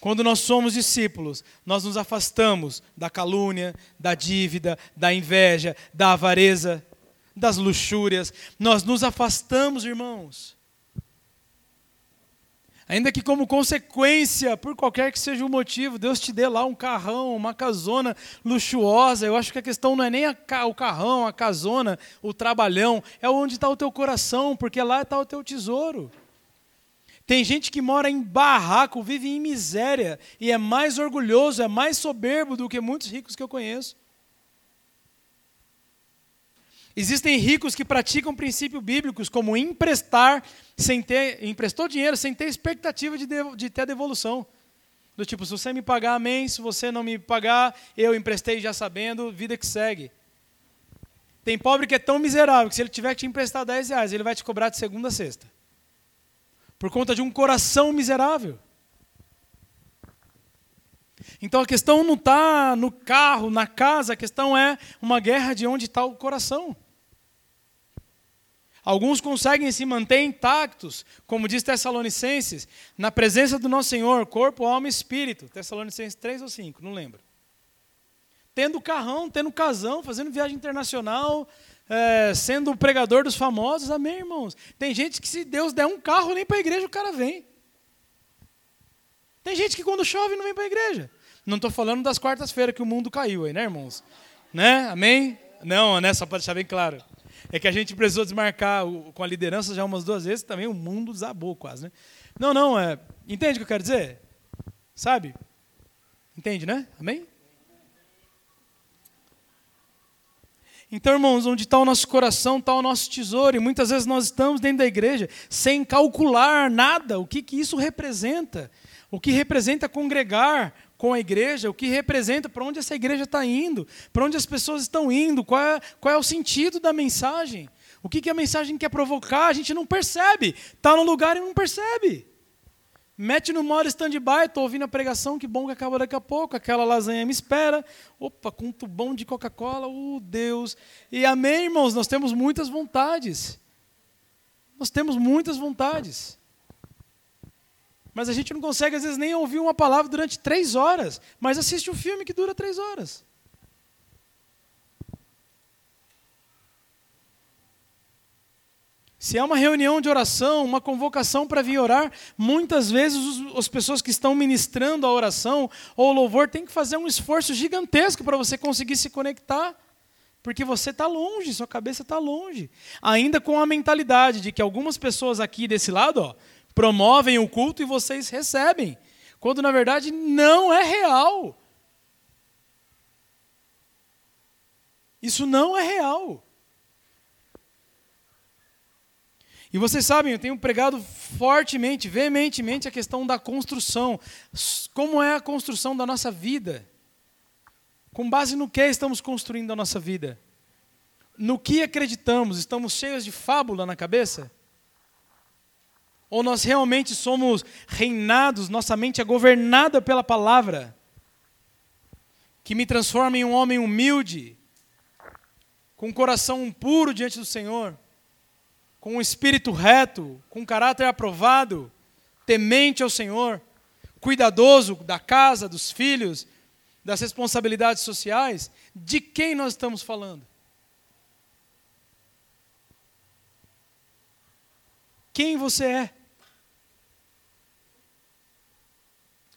Quando nós somos discípulos, nós nos afastamos da calúnia, da dívida, da inveja, da avareza, das luxúrias. Nós nos afastamos, irmãos. Ainda que como consequência, por qualquer que seja o motivo, Deus te dê lá um carrão, uma casona luxuosa. Eu acho que a questão não é nem o carrão, a casona, o trabalhão, é onde está o teu coração, porque lá está o teu tesouro. Tem gente que mora em barraco, vive em miséria e é mais orgulhoso, é mais soberbo do que muitos ricos que eu conheço. Existem ricos que praticam princípios bíblicos, como emprestar sem ter, emprestou dinheiro sem ter expectativa de, de, de ter devolução. Do tipo, se você me pagar, amém. Se você não me pagar, eu emprestei já sabendo, vida que segue. Tem pobre que é tão miserável que se ele tiver que te emprestar 10 reais, ele vai te cobrar de segunda a sexta. Por conta de um coração miserável. Então a questão não está no carro, na casa, a questão é uma guerra de onde está o coração. Alguns conseguem se manter intactos, como diz Tessalonicenses, na presença do nosso Senhor, corpo, alma e espírito. Tessalonicenses 3 ou 5, não lembro. Tendo carrão, tendo casão, fazendo viagem internacional, é, sendo pregador dos famosos, amém, irmãos? Tem gente que se Deus der um carro, nem para a igreja o cara vem. Tem gente que quando chove não vem para a igreja. Não estou falando das quartas-feiras que o mundo caiu aí, né, irmãos? Né? Amém? Não, né? Só para deixar bem claro. É que a gente precisou desmarcar o, com a liderança já umas duas vezes, também o mundo desabou quase, né? Não, não, é. Entende o que eu quero dizer? Sabe? Entende, né? Amém? Então, irmãos, onde está o nosso coração, está o nosso tesouro. E muitas vezes nós estamos dentro da igreja sem calcular nada, o que, que isso representa. O que representa congregar, com a igreja, o que representa, para onde essa igreja está indo, para onde as pessoas estão indo, qual é, qual é o sentido da mensagem, o que, que a mensagem quer provocar, a gente não percebe, está no lugar e não percebe. Mete no modo stand-by, estou ouvindo a pregação, que bom que acaba daqui a pouco, aquela lasanha me espera, opa, com um tubão de Coca-Cola, oh Deus. E amém, irmãos, nós temos muitas vontades. Nós temos muitas vontades. Mas a gente não consegue, às vezes, nem ouvir uma palavra durante três horas. Mas assiste um filme que dura três horas. Se é uma reunião de oração, uma convocação para vir orar, muitas vezes as pessoas que estão ministrando a oração ou o louvor têm que fazer um esforço gigantesco para você conseguir se conectar, porque você está longe, sua cabeça está longe. Ainda com a mentalidade de que algumas pessoas aqui desse lado, ó, promovem o culto e vocês recebem, quando na verdade não é real. Isso não é real. E vocês sabem, eu tenho pregado fortemente, veementemente a questão da construção. Como é a construção da nossa vida? Com base no que estamos construindo a nossa vida? No que acreditamos? Estamos cheios de fábula na cabeça? Ou nós realmente somos reinados, nossa mente é governada pela palavra, que me transforma em um homem humilde, com um coração puro diante do Senhor, com um espírito reto, com um caráter aprovado, temente ao Senhor, cuidadoso da casa, dos filhos, das responsabilidades sociais, de quem nós estamos falando? quem você é.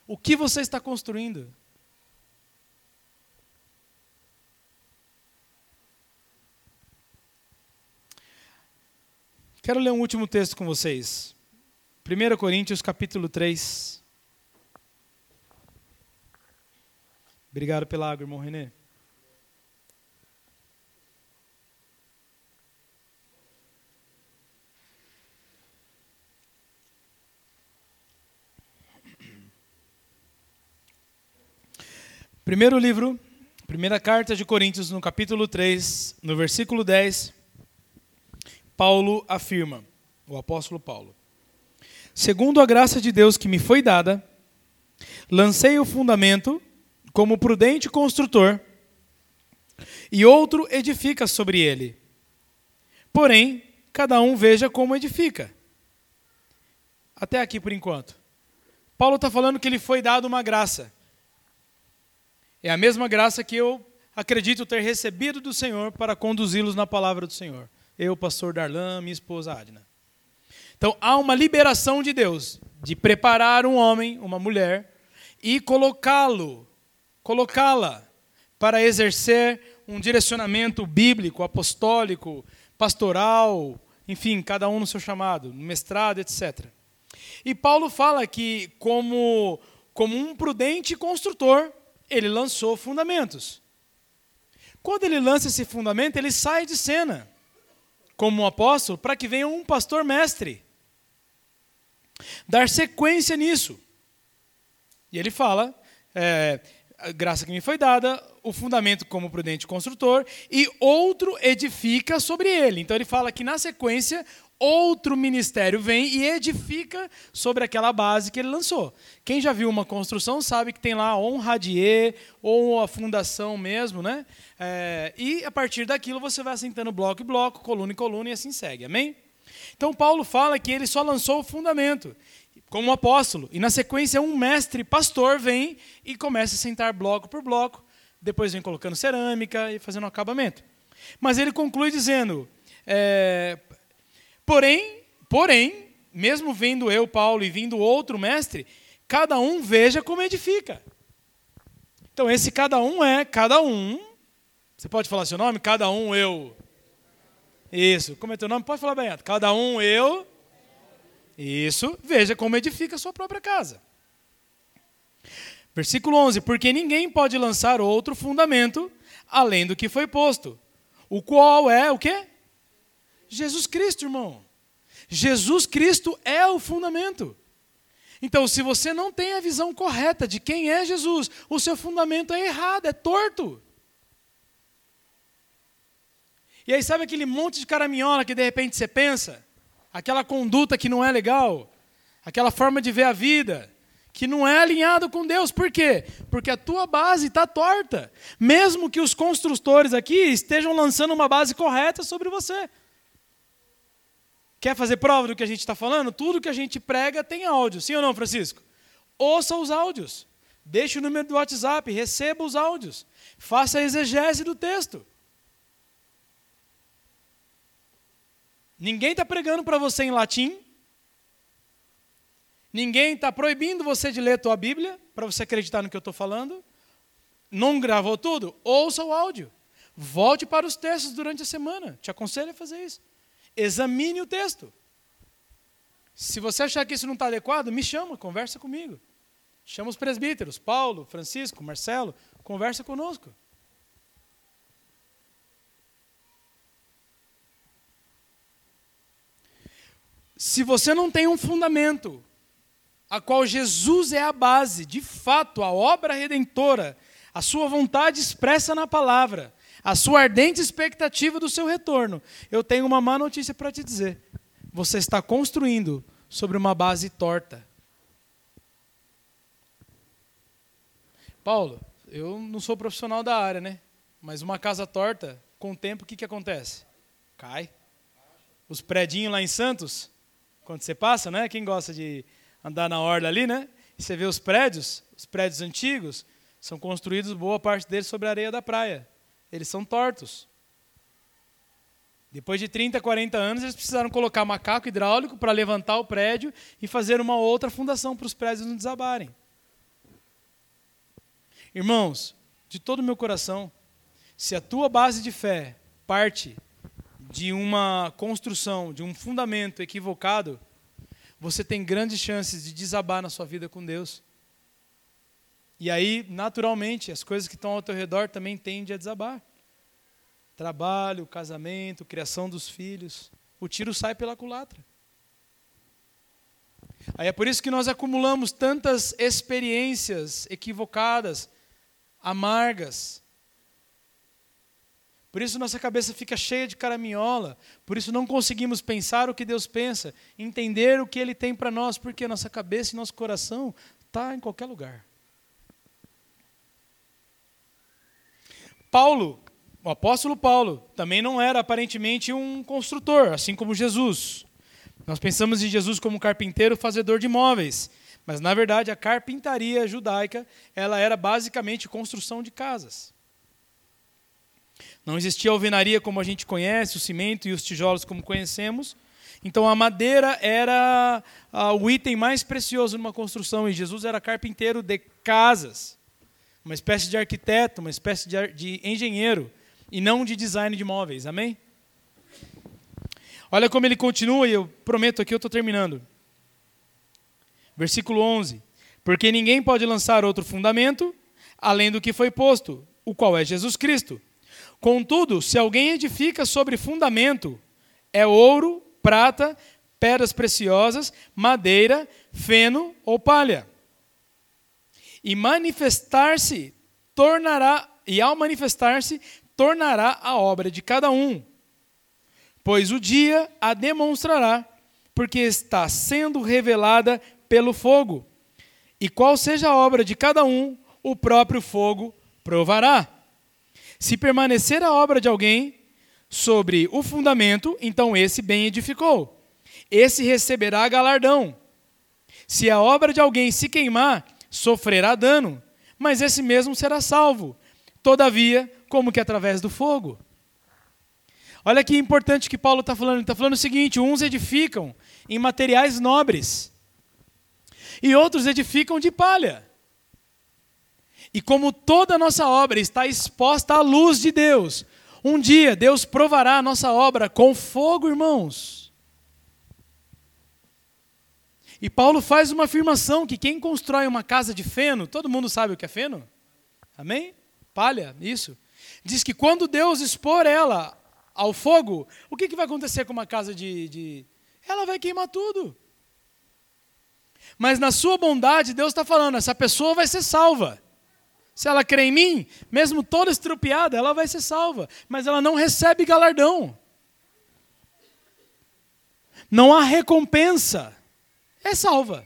O que você está construindo? Quero ler um último texto com vocês. 1 Coríntios capítulo 3. Obrigado pela água, irmão Renê. Primeiro livro, primeira carta de Coríntios, no capítulo 3, no versículo 10, Paulo afirma, o apóstolo Paulo: Segundo a graça de Deus que me foi dada, lancei o fundamento como prudente construtor, e outro edifica sobre ele. Porém, cada um veja como edifica. Até aqui por enquanto. Paulo está falando que ele foi dado uma graça. É a mesma graça que eu acredito ter recebido do Senhor para conduzi-los na palavra do Senhor. Eu, pastor Darlan, minha esposa Adna. Então, há uma liberação de Deus de preparar um homem, uma mulher, e colocá-lo, colocá-la para exercer um direcionamento bíblico, apostólico, pastoral, enfim, cada um no seu chamado, mestrado, etc. E Paulo fala que, como, como um prudente construtor, ele lançou fundamentos. Quando ele lança esse fundamento, ele sai de cena como um apóstolo para que venha um pastor mestre dar sequência nisso. E ele fala: é, a graça que me foi dada, o fundamento como prudente construtor, e outro edifica sobre ele. Então ele fala que na sequência outro ministério vem e edifica sobre aquela base que ele lançou. Quem já viu uma construção sabe que tem lá um radier ou a fundação mesmo, né? É, e a partir daquilo você vai assentando bloco em bloco, coluna em coluna e assim segue. Amém? Então Paulo fala que ele só lançou o fundamento como apóstolo e na sequência um mestre pastor vem e começa a sentar bloco por bloco, depois vem colocando cerâmica e fazendo acabamento. Mas ele conclui dizendo: é, Porém, porém, mesmo vindo eu, Paulo, e vindo outro mestre, cada um veja como edifica. Então, esse cada um é cada um. Você pode falar seu nome? Cada um eu. Isso. Como é teu nome? Pode falar bem. Cada um eu. Isso. Veja como edifica a sua própria casa. Versículo 11: Porque ninguém pode lançar outro fundamento além do que foi posto, o qual é o quê? Jesus Cristo, irmão. Jesus Cristo é o fundamento. Então, se você não tem a visão correta de quem é Jesus, o seu fundamento é errado, é torto. E aí, sabe aquele monte de caraminhola que de repente você pensa? Aquela conduta que não é legal, aquela forma de ver a vida, que não é alinhado com Deus. Por quê? Porque a tua base está torta. Mesmo que os construtores aqui estejam lançando uma base correta sobre você. Quer fazer prova do que a gente está falando? Tudo que a gente prega tem áudio, sim ou não, Francisco? Ouça os áudios. Deixe o número do WhatsApp, receba os áudios. Faça a exegese do texto. Ninguém está pregando para você em latim. Ninguém está proibindo você de ler a tua Bíblia, para você acreditar no que eu estou falando. Não gravou tudo? Ouça o áudio. Volte para os textos durante a semana. Te aconselho a fazer isso. Examine o texto. Se você achar que isso não está adequado, me chama, conversa comigo. Chama os presbíteros, Paulo, Francisco, Marcelo, conversa conosco. Se você não tem um fundamento, a qual Jesus é a base, de fato, a obra redentora, a sua vontade expressa na palavra, a sua ardente expectativa do seu retorno, eu tenho uma má notícia para te dizer. Você está construindo sobre uma base torta. Paulo, eu não sou profissional da área, né? Mas uma casa torta, com o tempo, o que, que acontece? Cai. Os predinhos lá em Santos, quando você passa, né? Quem gosta de andar na orla ali, né? Você vê os prédios, os prédios antigos, são construídos boa parte deles sobre a areia da praia eles são tortos. Depois de 30, 40 anos, eles precisaram colocar macaco hidráulico para levantar o prédio e fazer uma outra fundação para os prédios não desabarem. Irmãos, de todo o meu coração, se a tua base de fé parte de uma construção, de um fundamento equivocado, você tem grandes chances de desabar na sua vida com Deus. E aí, naturalmente, as coisas que estão ao teu redor também tendem a desabar. Trabalho, casamento, criação dos filhos. O tiro sai pela culatra. Aí é por isso que nós acumulamos tantas experiências equivocadas, amargas. Por isso nossa cabeça fica cheia de caraminhola, por isso não conseguimos pensar o que Deus pensa, entender o que Ele tem para nós, porque nossa cabeça e nosso coração está em qualquer lugar. Paulo, o apóstolo Paulo, também não era aparentemente um construtor, assim como Jesus. Nós pensamos em Jesus como carpinteiro fazedor de móveis, mas na verdade a carpintaria judaica, ela era basicamente construção de casas. Não existia alvenaria como a gente conhece, o cimento e os tijolos como conhecemos. Então a madeira era ah, o item mais precioso numa construção e Jesus era carpinteiro de casas uma espécie de arquiteto, uma espécie de, de engenheiro, e não de design de móveis. Amém? Olha como ele continua, e eu prometo aqui, eu estou terminando. Versículo 11: Porque ninguém pode lançar outro fundamento além do que foi posto, o qual é Jesus Cristo. Contudo, se alguém edifica sobre fundamento, é ouro, prata, pedras preciosas, madeira, feno ou palha e manifestar-se tornará e ao manifestar-se tornará a obra de cada um, pois o dia a demonstrará, porque está sendo revelada pelo fogo. E qual seja a obra de cada um, o próprio fogo provará. Se permanecer a obra de alguém sobre o fundamento, então esse bem edificou. Esse receberá galardão. Se a obra de alguém se queimar, sofrerá dano, mas esse mesmo será salvo, todavia, como que através do fogo. Olha que importante que Paulo está falando. Ele está falando o seguinte: uns edificam em materiais nobres, e outros edificam de palha. E como toda a nossa obra está exposta à luz de Deus, um dia Deus provará a nossa obra com fogo, irmãos. E Paulo faz uma afirmação que quem constrói uma casa de feno, todo mundo sabe o que é feno? Amém? Palha, isso. Diz que quando Deus expor ela ao fogo, o que, que vai acontecer com uma casa de, de. Ela vai queimar tudo. Mas na sua bondade, Deus está falando: essa pessoa vai ser salva. Se ela crê em mim, mesmo toda estrupiada, ela vai ser salva. Mas ela não recebe galardão. Não há recompensa é salva,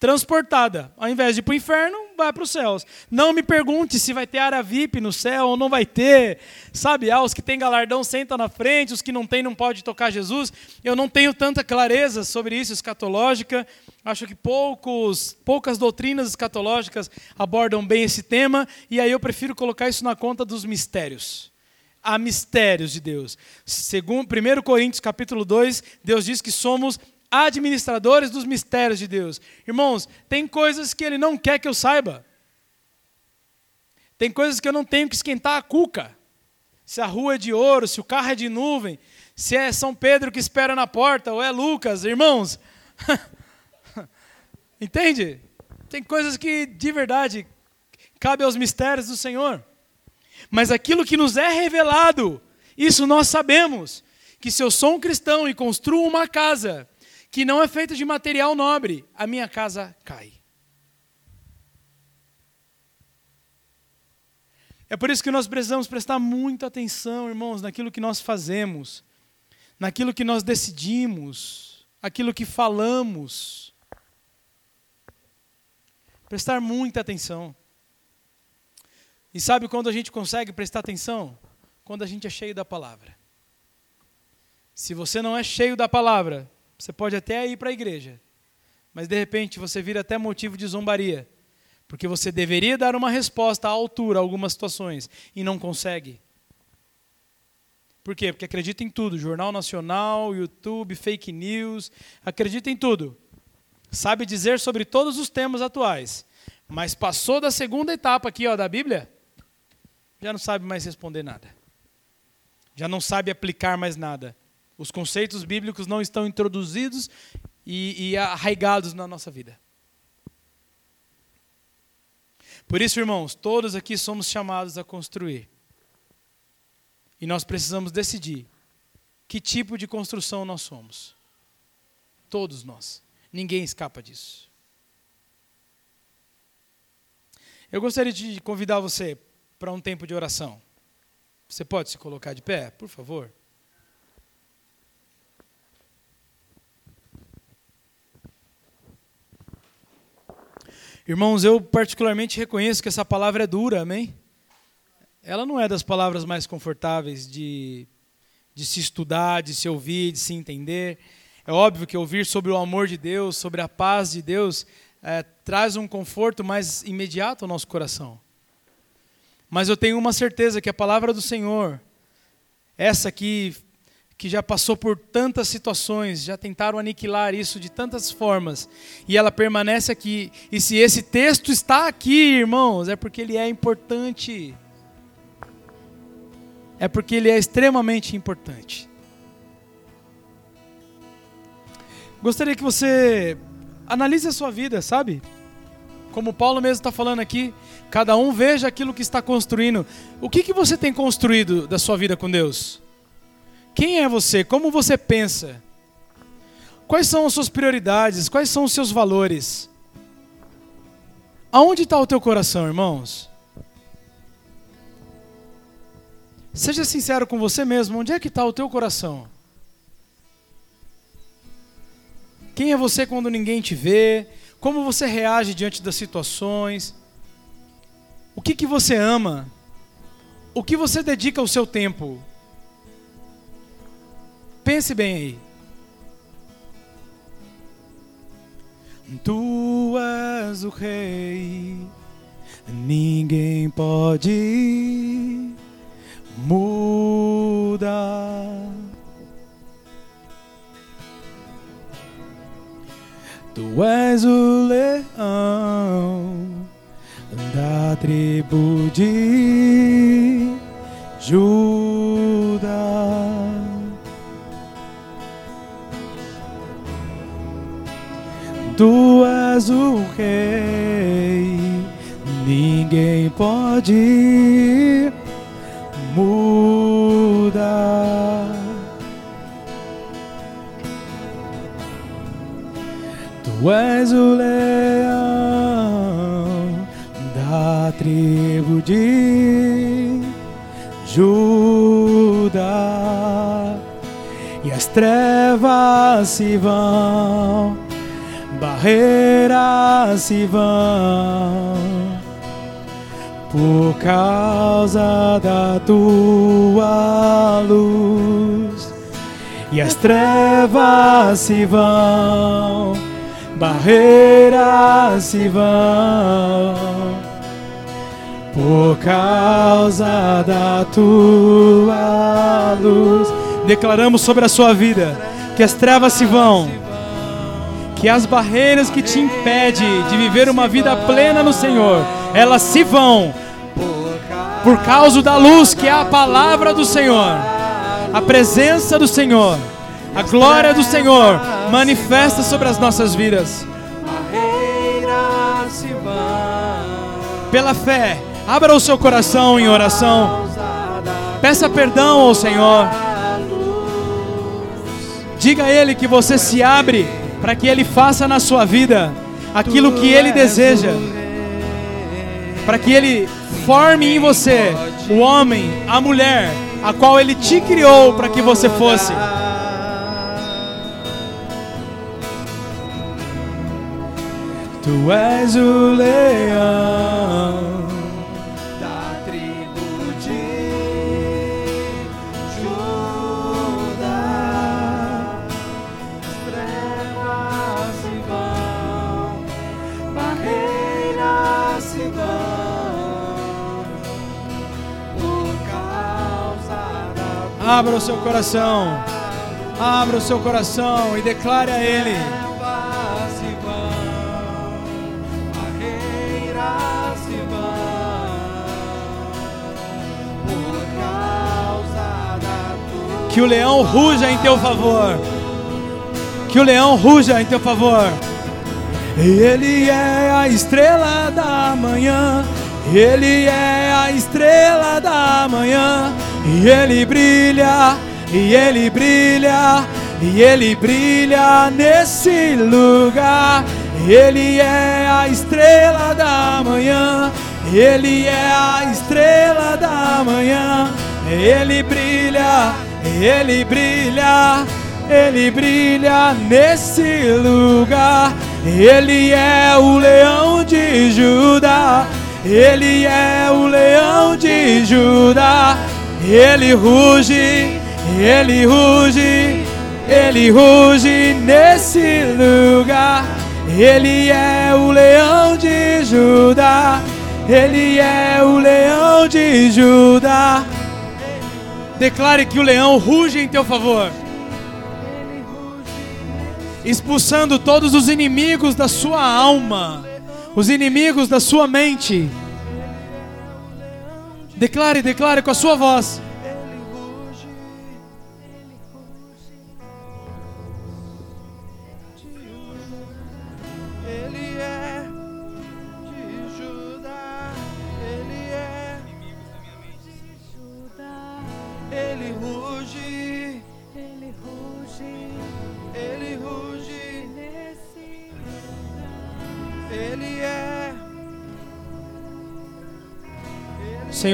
transportada. Ao invés de ir para o inferno, vai para os céus. Não me pergunte se vai ter área VIP no céu ou não vai ter. Sabe, ah, os que têm galardão sentam na frente, os que não têm não pode tocar Jesus. Eu não tenho tanta clareza sobre isso escatológica. Acho que poucos, poucas doutrinas escatológicas abordam bem esse tema, e aí eu prefiro colocar isso na conta dos mistérios há mistérios de Deus. Segundo 1 Coríntios capítulo 2, Deus diz que somos administradores dos mistérios de Deus. Irmãos, tem coisas que Ele não quer que eu saiba. Tem coisas que eu não tenho que esquentar a cuca. Se a rua é de ouro, se o carro é de nuvem, se é São Pedro que espera na porta, ou é Lucas, irmãos. Entende? Tem coisas que, de verdade, cabe aos mistérios do Senhor. Mas aquilo que nos é revelado, isso nós sabemos. Que se eu sou um cristão e construo uma casa, que não é feita de material nobre, a minha casa cai. É por isso que nós precisamos prestar muita atenção, irmãos, naquilo que nós fazemos, naquilo que nós decidimos, aquilo que falamos. Prestar muita atenção. E sabe quando a gente consegue prestar atenção? Quando a gente é cheio da palavra. Se você não é cheio da palavra, você pode até ir para a igreja, mas de repente você vira até motivo de zombaria, porque você deveria dar uma resposta à altura a algumas situações e não consegue. Por quê? Porque acredita em tudo: Jornal Nacional, YouTube, fake news, acredita em tudo. Sabe dizer sobre todos os temas atuais. Mas passou da segunda etapa aqui ó, da Bíblia, já não sabe mais responder nada. Já não sabe aplicar mais nada. Os conceitos bíblicos não estão introduzidos e, e arraigados na nossa vida. Por isso, irmãos, todos aqui somos chamados a construir. E nós precisamos decidir que tipo de construção nós somos. Todos nós. Ninguém escapa disso. Eu gostaria de convidar você para um tempo de oração. Você pode se colocar de pé, por favor? Irmãos, eu particularmente reconheço que essa palavra é dura, amém? Ela não é das palavras mais confortáveis de, de se estudar, de se ouvir, de se entender. É óbvio que ouvir sobre o amor de Deus, sobre a paz de Deus, é, traz um conforto mais imediato ao nosso coração. Mas eu tenho uma certeza que a palavra do Senhor, essa aqui que já passou por tantas situações, já tentaram aniquilar isso de tantas formas, e ela permanece aqui. E se esse texto está aqui, irmãos, é porque ele é importante. É porque ele é extremamente importante. Gostaria que você analise a sua vida, sabe? Como Paulo mesmo está falando aqui, cada um veja aquilo que está construindo. O que, que você tem construído da sua vida com Deus? Quem é você? Como você pensa? Quais são as suas prioridades? Quais são os seus valores? Aonde está o teu coração, irmãos? Seja sincero com você mesmo, onde é que está o teu coração? Quem é você quando ninguém te vê? Como você reage diante das situações? O que, que você ama? O que você dedica o seu tempo? Pense bem aí. Tu és o rei, ninguém pode mudar. Tu és o leão da tribo de Judá. Tu és o rei, ninguém pode mudar. Tu és o leão da tribo de Judá, e as trevas se vão barreiras se vão por causa da tua luz e as trevas se vão, barreiras se vão por causa da tua luz. Declaramos sobre a sua vida que as trevas se vão que as barreiras que te impedem de viver uma vida plena no Senhor, elas se vão por causa da luz que é a palavra do Senhor, a presença do Senhor, a glória do Senhor manifesta sobre as nossas vidas. Pela fé, abra o seu coração em oração. Peça perdão ao Senhor. Diga a Ele que você se abre para que Ele faça na sua vida aquilo que Ele deseja, para que Ele forme em você o homem, a mulher, a qual Ele te criou para que você fosse. Tu és o leão Abra o seu coração. Abra o seu coração e declare a Ele. Que o leão ruja em teu favor. Que o leão ruja em teu favor. Ele é a estrela da manhã. Ele é a estrela da manhã. E ele brilha, e ele brilha, e ele brilha nesse lugar. Ele é a estrela da manhã. Ele é a estrela da manhã. Ele brilha, ele brilha, ele brilha nesse lugar. Ele é o leão de Judá. Ele é o leão de Judá. Ele ruge, ele ruge, ele ruge nesse lugar. Ele é o leão de Judá. Ele é o leão de Judá. Declare que o leão ruge em teu favor, expulsando todos os inimigos da sua alma, os inimigos da sua mente. Declare, declare com a sua voz.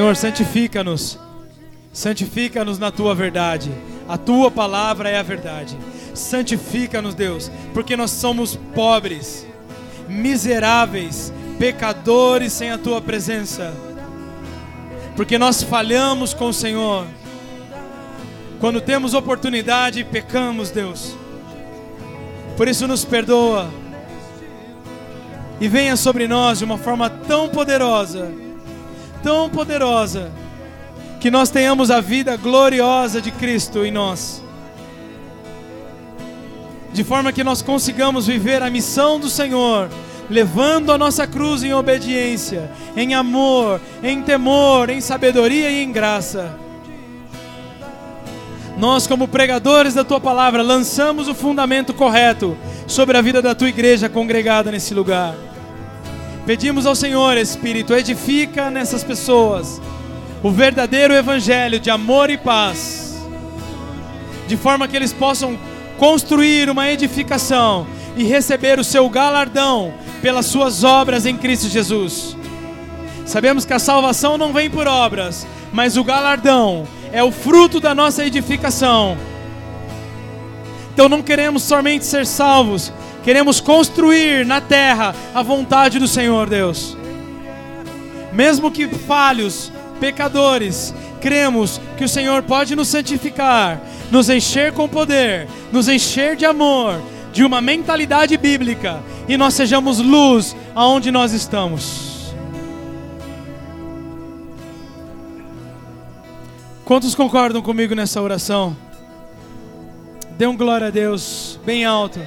Senhor, santifica-nos. Santifica-nos na tua verdade. A tua palavra é a verdade. Santifica-nos, Deus, porque nós somos pobres, miseráveis, pecadores sem a tua presença. Porque nós falhamos com o Senhor. Quando temos oportunidade, pecamos, Deus. Por isso nos perdoa. E venha sobre nós de uma forma tão poderosa tão poderosa que nós tenhamos a vida gloriosa de Cristo em nós. De forma que nós consigamos viver a missão do Senhor, levando a nossa cruz em obediência, em amor, em temor, em sabedoria e em graça. Nós, como pregadores da tua palavra, lançamos o fundamento correto sobre a vida da tua igreja congregada nesse lugar. Pedimos ao Senhor, Espírito, edifica nessas pessoas o verdadeiro evangelho de amor e paz, de forma que eles possam construir uma edificação e receber o seu galardão pelas suas obras em Cristo Jesus. Sabemos que a salvação não vem por obras, mas o galardão é o fruto da nossa edificação. Então não queremos somente ser salvos, queremos construir na terra a vontade do Senhor, Deus. Mesmo que falhos, pecadores, cremos que o Senhor pode nos santificar, nos encher com poder, nos encher de amor, de uma mentalidade bíblica e nós sejamos luz aonde nós estamos. Quantos concordam comigo nessa oração? Dê um glória a Deus, bem alto.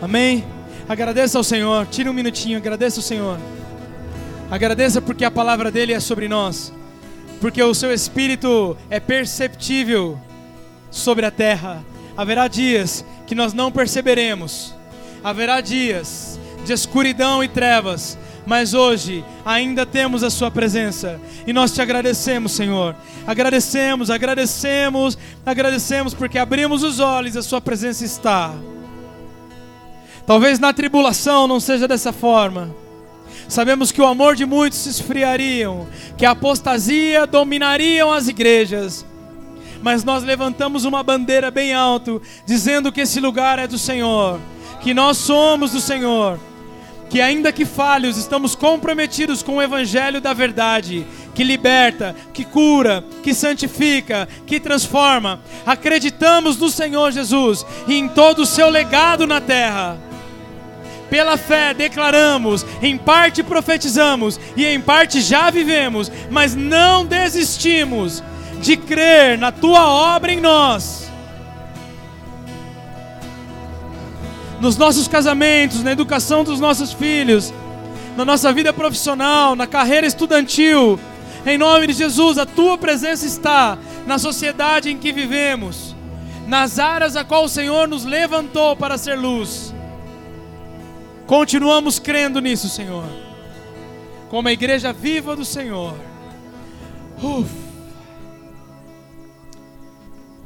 Amém? Agradeça ao Senhor. Tire um minutinho, agradeça ao Senhor. Agradeça porque a palavra dele é sobre nós. Porque o seu espírito é perceptível sobre a terra. Haverá dias que nós não perceberemos. Haverá dias de escuridão e trevas, mas hoje ainda temos a Sua presença e nós te agradecemos, Senhor. Agradecemos, agradecemos, agradecemos porque abrimos os olhos e a Sua presença está. Talvez na tribulação não seja dessa forma. Sabemos que o amor de muitos se esfriariam, que a apostasia dominariam as igrejas. Mas nós levantamos uma bandeira bem alto, dizendo que esse lugar é do Senhor, que nós somos do Senhor, que ainda que falhos, estamos comprometidos com o evangelho da verdade, que liberta, que cura, que santifica, que transforma. Acreditamos no Senhor Jesus e em todo o seu legado na terra. Pela fé declaramos, em parte profetizamos e em parte já vivemos, mas não desistimos. de crer na tua obra em nós. Nos nossos casamentos, na educação dos nossos filhos, na nossa vida profissional, na carreira estudantil. Em nome de Jesus, a tua presença está na sociedade em que vivemos, nas áreas a qual o Senhor nos levantou para ser luz. Continuamos crendo nisso, Senhor. Como a igreja viva do Senhor. Uf.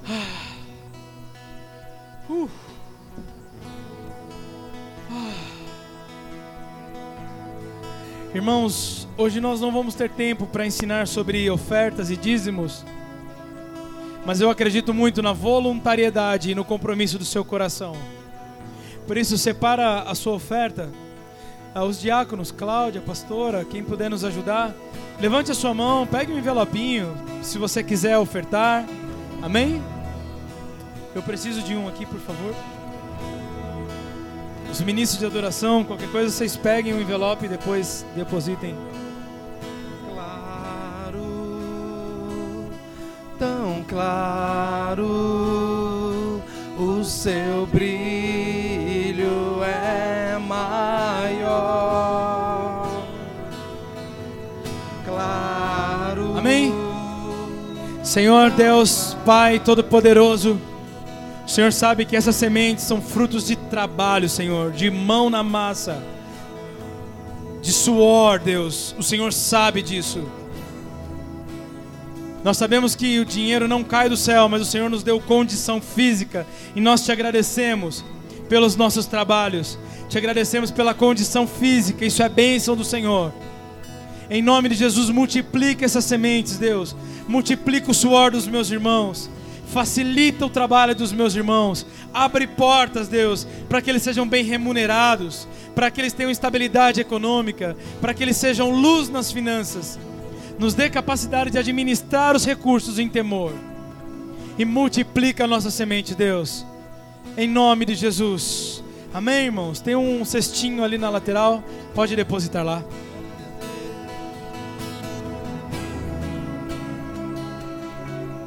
Ah. Uf. Irmãos, hoje nós não vamos ter tempo para ensinar sobre ofertas e dízimos, mas eu acredito muito na voluntariedade e no compromisso do seu coração. Por isso, separa a sua oferta. Os diáconos, Cláudia, pastora, quem puder nos ajudar, levante a sua mão, pegue um envelopinho, se você quiser ofertar. Amém? Eu preciso de um aqui, por favor. Os ministros de adoração, qualquer coisa, vocês peguem o envelope e depois depositem. Claro, tão claro, o seu brilho Senhor Deus, Pai Todo-Poderoso, o Senhor sabe que essas sementes são frutos de trabalho, Senhor, de mão na massa, de suor, Deus. O Senhor sabe disso. Nós sabemos que o dinheiro não cai do céu, mas o Senhor nos deu condição física e nós te agradecemos pelos nossos trabalhos. Te agradecemos pela condição física, isso é bênção do Senhor. Em nome de Jesus, multiplica essas sementes, Deus. Multiplica o suor dos meus irmãos facilita o trabalho dos meus irmãos, abre portas, Deus, para que eles sejam bem remunerados, para que eles tenham estabilidade econômica, para que eles sejam luz nas finanças. Nos dê capacidade de administrar os recursos em temor e multiplica a nossa semente, Deus, em nome de Jesus. Amém, irmãos? Tem um cestinho ali na lateral, pode depositar lá.